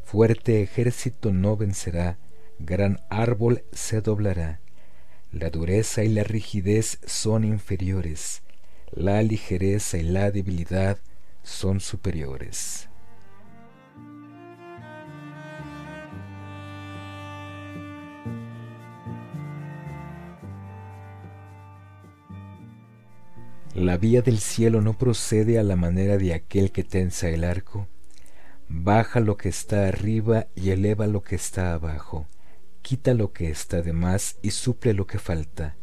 Fuerte ejército no vencerá, gran árbol se doblará. La dureza y la rigidez son inferiores. La ligereza y la debilidad son superiores. La vía del cielo no procede a la manera de aquel que tensa el arco. Baja lo que está arriba y eleva lo que está abajo. Quita lo que está de más y suple lo que falta.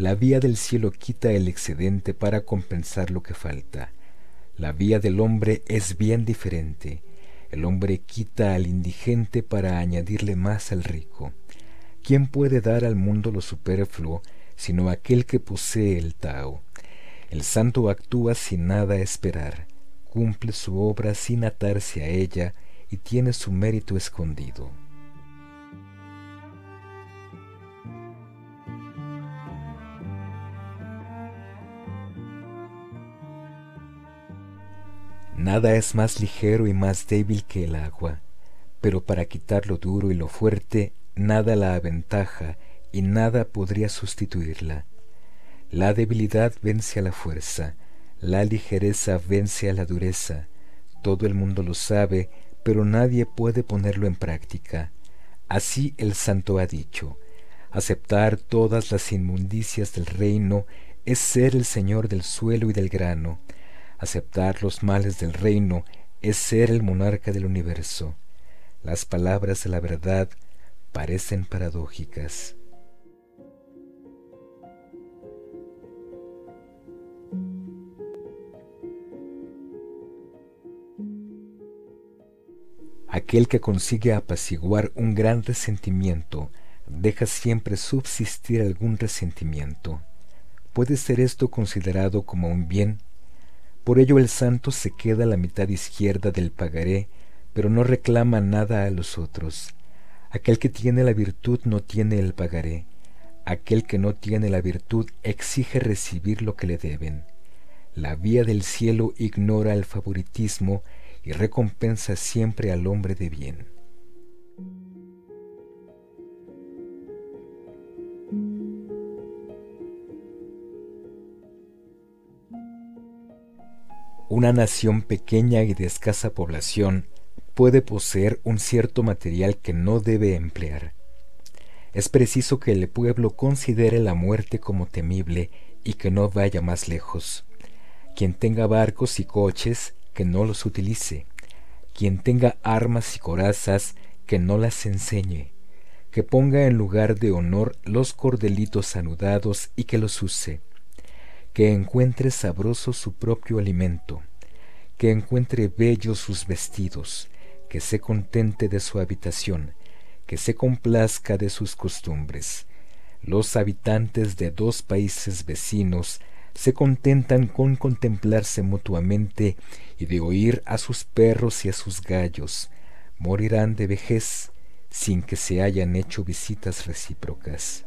La vía del cielo quita el excedente para compensar lo que falta la vía del hombre es bien diferente. El hombre quita al indigente para añadirle más al rico. ¿Quién puede dar al mundo lo superfluo sino aquel que posee el Tao? El santo actúa sin nada esperar, cumple su obra sin atarse a ella y tiene su mérito escondido. Nada es más ligero y más débil que el agua, pero para quitar lo duro y lo fuerte, nada la aventaja y nada podría sustituirla. La debilidad vence a la fuerza, la ligereza vence a la dureza. Todo el mundo lo sabe, pero nadie puede ponerlo en práctica. Así el santo ha dicho, aceptar todas las inmundicias del reino es ser el señor del suelo y del grano, Aceptar los males del reino es ser el monarca del universo. Las palabras de la verdad parecen paradójicas. Aquel que consigue apaciguar un gran resentimiento deja siempre subsistir algún resentimiento. ¿Puede ser esto considerado como un bien? Por ello el santo se queda a la mitad izquierda del pagaré, pero no reclama nada a los otros. Aquel que tiene la virtud no tiene el pagaré. Aquel que no tiene la virtud exige recibir lo que le deben. La vía del cielo ignora el favoritismo y recompensa siempre al hombre de bien. Una nación pequeña y de escasa población puede poseer un cierto material que no debe emplear. es preciso que el pueblo considere la muerte como temible y que no vaya más lejos. Quien tenga barcos y coches, que no los utilice. Quien tenga armas y corazas, que no las enseñe. Que ponga en lugar de honor los cordelitos anudados y que los use. Que encuentre sabroso su propio alimento. Que encuentre bellos sus vestidos. Que se contente de su habitación que se complazca de sus costumbres. Los habitantes de dos países vecinos se contentan con contemplarse mutuamente y de oír a sus perros y a sus gallos. Morirán de vejez sin que se hayan hecho visitas recíprocas.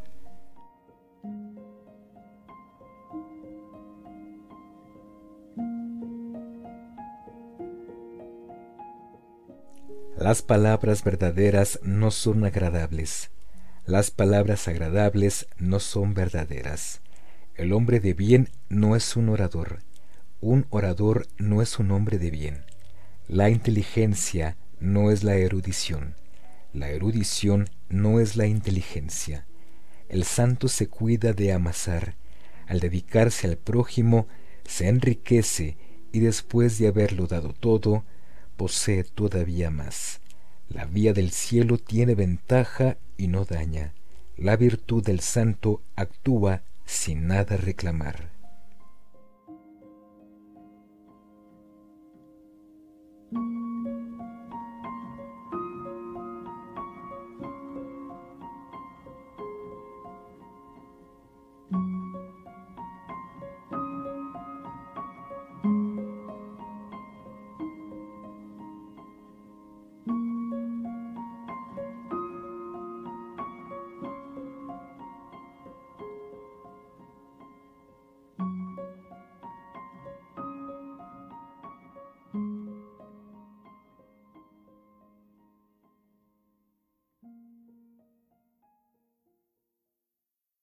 Las palabras verdaderas no son agradables. Las palabras agradables no son verdaderas. El hombre de bien no es un orador. Un orador no es un hombre de bien. La inteligencia no es la erudición. La erudición no es la inteligencia. El santo se cuida de amasar. Al dedicarse al prójimo, se enriquece y después de haberlo dado todo, posee todavía más. La vía del cielo tiene ventaja y no daña. La virtud del santo actúa sin nada reclamar.